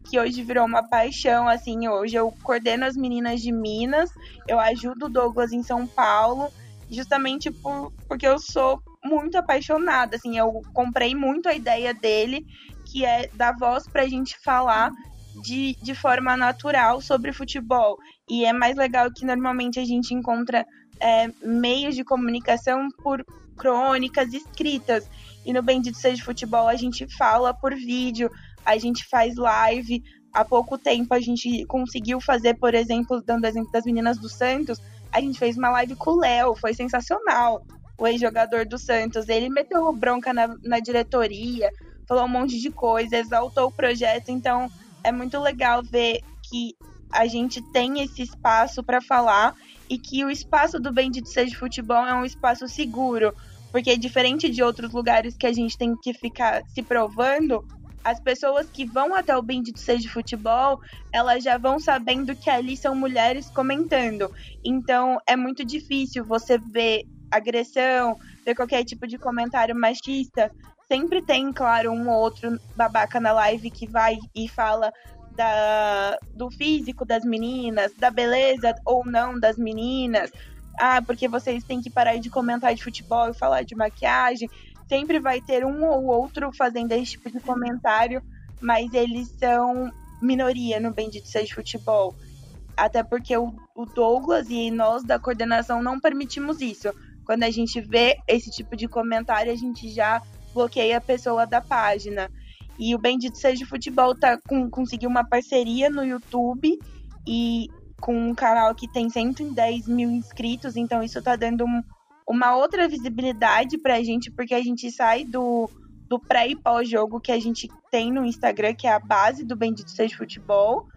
que hoje virou uma paixão, assim, hoje eu coordeno as meninas de Minas, eu ajudo o Douglas em São Paulo, justamente por, porque eu sou muito apaixonada, assim, eu comprei muito a ideia dele, que é dar voz pra gente falar de, de forma natural sobre futebol. E é mais legal que normalmente a gente encontra é, meios de comunicação por crônicas escritas. E no Bendito Seja Futebol a gente fala por vídeo, a gente faz live. Há pouco tempo a gente conseguiu fazer, por exemplo, dando exemplo das meninas do Santos, a gente fez uma live com o Léo, foi sensacional. O ex-jogador do Santos, ele meteu bronca na, na diretoria, falou um monte de coisa, exaltou o projeto, então é muito legal ver que a gente tem esse espaço para falar e que o espaço do Bendito Seja Futebol é um espaço seguro, porque diferente de outros lugares que a gente tem que ficar se provando, as pessoas que vão até o Bendito Seja Futebol, elas já vão sabendo que ali são mulheres comentando. Então é muito difícil você ver agressão, ver qualquer tipo de comentário machista. Sempre tem, claro, um ou outro babaca na live que vai e fala da, do físico das meninas, da beleza ou não das meninas. Ah, porque vocês têm que parar de comentar de futebol e falar de maquiagem sempre vai ter um ou outro fazendo esse tipo de comentário, mas eles são minoria no Bendito Seja Futebol. Até porque o, o Douglas e nós da coordenação não permitimos isso. Quando a gente vê esse tipo de comentário, a gente já bloqueia a pessoa da página. E o Bendito Seja Futebol tá com, conseguiu uma parceria no YouTube e com um canal que tem 110 mil inscritos, então isso tá dando um, uma outra visibilidade pra gente, porque a gente sai do, do pré e pós-jogo que a gente tem no Instagram, que é a base do Bendito Seja Futebol,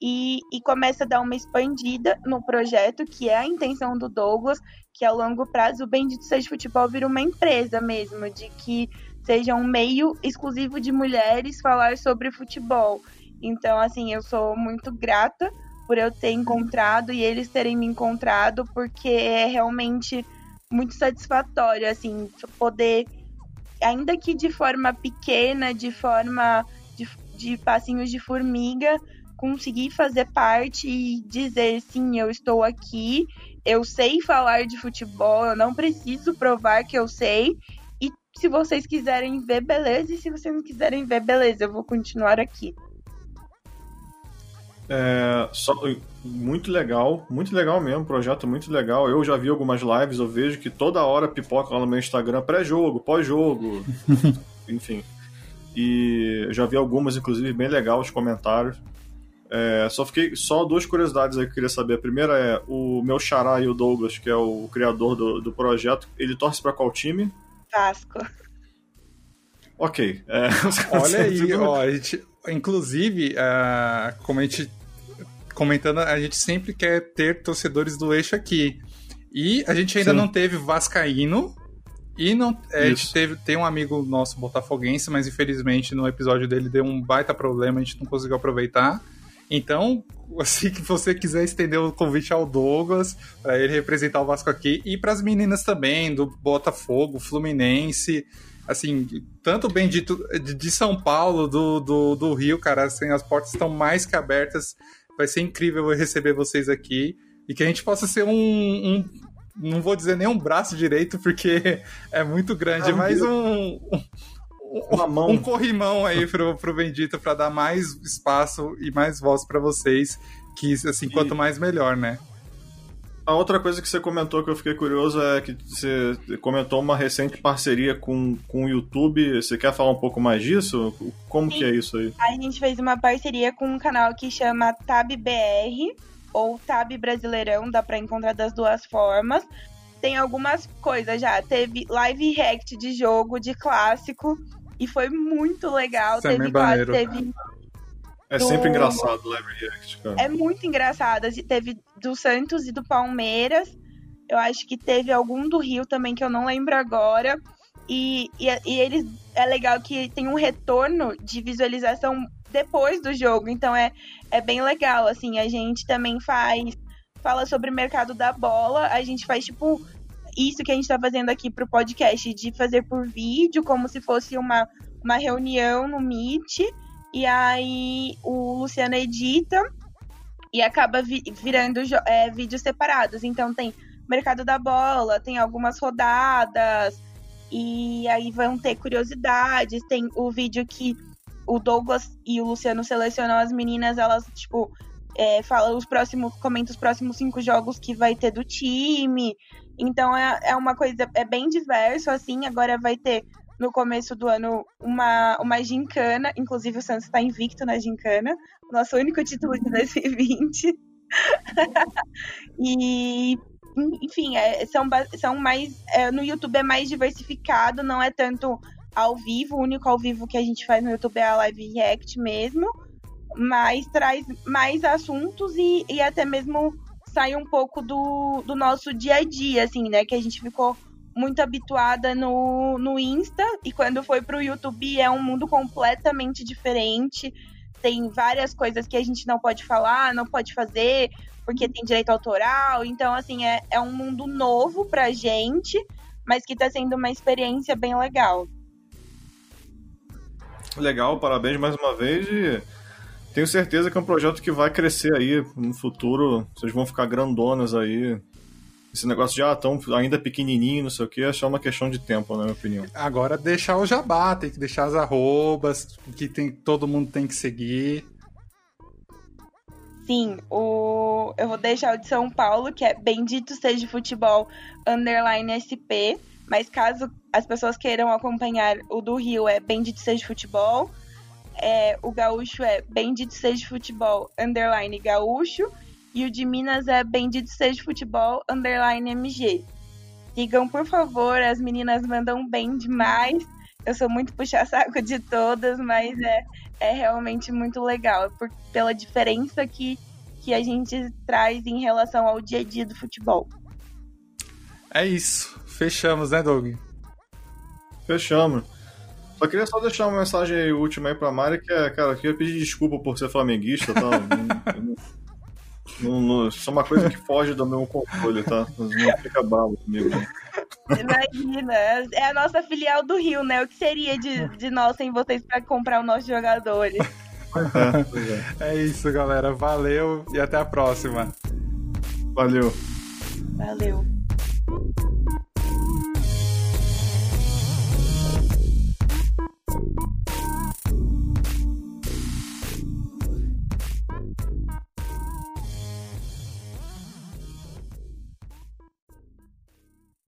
e, e começa a dar uma expandida no projeto, que é a intenção do Douglas, que a longo prazo o Bendito Seja Futebol vira uma empresa mesmo, de que seja um meio exclusivo de mulheres falar sobre futebol. Então, assim, eu sou muito grata por eu ter encontrado e eles terem me encontrado, porque é realmente muito satisfatório, assim, poder, ainda que de forma pequena, de forma de, de passinhos de formiga, conseguir fazer parte e dizer sim, eu estou aqui, eu sei falar de futebol, eu não preciso provar que eu sei. Se vocês quiserem ver, beleza, e se vocês não quiserem ver, beleza, eu vou continuar aqui. É, só, muito legal, muito legal mesmo, projeto muito legal. Eu já vi algumas lives, eu vejo que toda hora pipoca lá no meu Instagram pré-jogo, pós-jogo, enfim. E já vi algumas, inclusive, bem legal os comentários. É, só fiquei só duas curiosidades aí que eu queria saber. A primeira é o meu xará e o Douglas, que é o criador do, do projeto, ele torce para qual time? Vasco. Ok. É, Olha aí, ó, a gente, inclusive, uh, como a gente comentando, a gente sempre quer ter torcedores do eixo aqui. E a gente ainda Sim. não teve Vascaíno. E não, é, a gente teve, tem um amigo nosso botafoguense, mas infelizmente no episódio dele deu um baita problema, a gente não conseguiu aproveitar. Então, assim que você quiser estender o convite ao Douglas, para ele representar o Vasco aqui, e para as meninas também, do Botafogo, Fluminense, assim, tanto bem dito de São Paulo, do, do, do Rio, cara, assim, as portas estão mais que abertas. Vai ser incrível receber vocês aqui. E que a gente possa ser um, um não vou dizer nem um braço direito, porque é muito grande, ah, mas um, mão. um corrimão aí pro, pro Bendito para dar mais espaço e mais voz para vocês, que assim, quanto mais melhor, né? A outra coisa que você comentou que eu fiquei curioso é que você comentou uma recente parceria com, com o YouTube. Você quer falar um pouco mais disso? Como Sim. que é isso aí? A gente fez uma parceria com um canal que chama TabBR, ou Tab Brasileirão, dá pra encontrar das duas formas. Tem algumas coisas já. Teve live react de jogo, de clássico. E foi muito legal. Isso é teve, é quase, teve é do... sempre engraçado o Live React, cara. É muito engraçado. Teve do Santos e do Palmeiras. Eu acho que teve algum do Rio também, que eu não lembro agora. E, e, e eles é legal que tem um retorno de visualização depois do jogo. Então é, é bem legal. Assim, a gente também faz. Fala sobre o mercado da bola. A gente faz, tipo, isso que a gente tá fazendo aqui pro podcast, de fazer por vídeo, como se fosse uma, uma reunião no Meet. E aí o Luciano edita e acaba vi virando é, vídeos separados. Então tem Mercado da Bola, tem algumas rodadas, e aí vão ter curiosidades. Tem o vídeo que o Douglas e o Luciano selecionam as meninas, elas, tipo, é, fala os próximos, comenta os próximos cinco jogos que vai ter do time. Então é, é uma coisa, é bem diverso, assim. Agora vai ter no começo do ano uma, uma gincana. Inclusive, o Santos está invicto na gincana. Nosso único título de 2020. e, enfim, é, são, são mais. É, no YouTube é mais diversificado, não é tanto ao vivo. O único ao vivo que a gente faz no YouTube é a Live React mesmo. Mas traz mais assuntos e, e até mesmo sai um pouco do, do nosso dia a dia, assim, né? Que a gente ficou muito habituada no, no Insta e quando foi pro YouTube é um mundo completamente diferente. Tem várias coisas que a gente não pode falar, não pode fazer, porque tem direito autoral. Então, assim, é, é um mundo novo pra gente, mas que tá sendo uma experiência bem legal. Legal, parabéns mais uma vez e tenho certeza que é um projeto que vai crescer aí no futuro. Vocês vão ficar grandonas aí esse negócio de, ah, tão ainda pequenininho, não sei o que, é só uma questão de tempo, na minha opinião. Agora deixar o jabá, tem que deixar as arrobas, que tem, todo mundo tem que seguir. Sim, o... eu vou deixar o de São Paulo, que é Bendito Seja Futebol Underline SP, mas caso as pessoas queiram acompanhar o do Rio, é Bendito Seja Futebol. É, o gaúcho é Bendito Seja Futebol Underline Gaúcho. E o de Minas é Bendito Seja Futebol Underline MG. Sigam, por favor, as meninas mandam bem demais. Eu sou muito puxa-saco de todas, mas é, é realmente muito legal. Por, pela diferença que, que a gente traz em relação ao dia a dia do futebol. É isso. Fechamos, né, Doug? Fechamos. Só queria só deixar uma mensagem última aí pra Mari, que é, cara, eu queria pedir desculpa por ser flamenguista, tá? Não, não, isso é uma coisa que foge do meu controle, tá? Não fica bravo comigo. Né? Imagina, é a nossa filial do Rio, né? O que seria de, de nós sem vocês para comprar os nossos jogadores? É, é isso, galera. Valeu e até a próxima. Valeu. Valeu.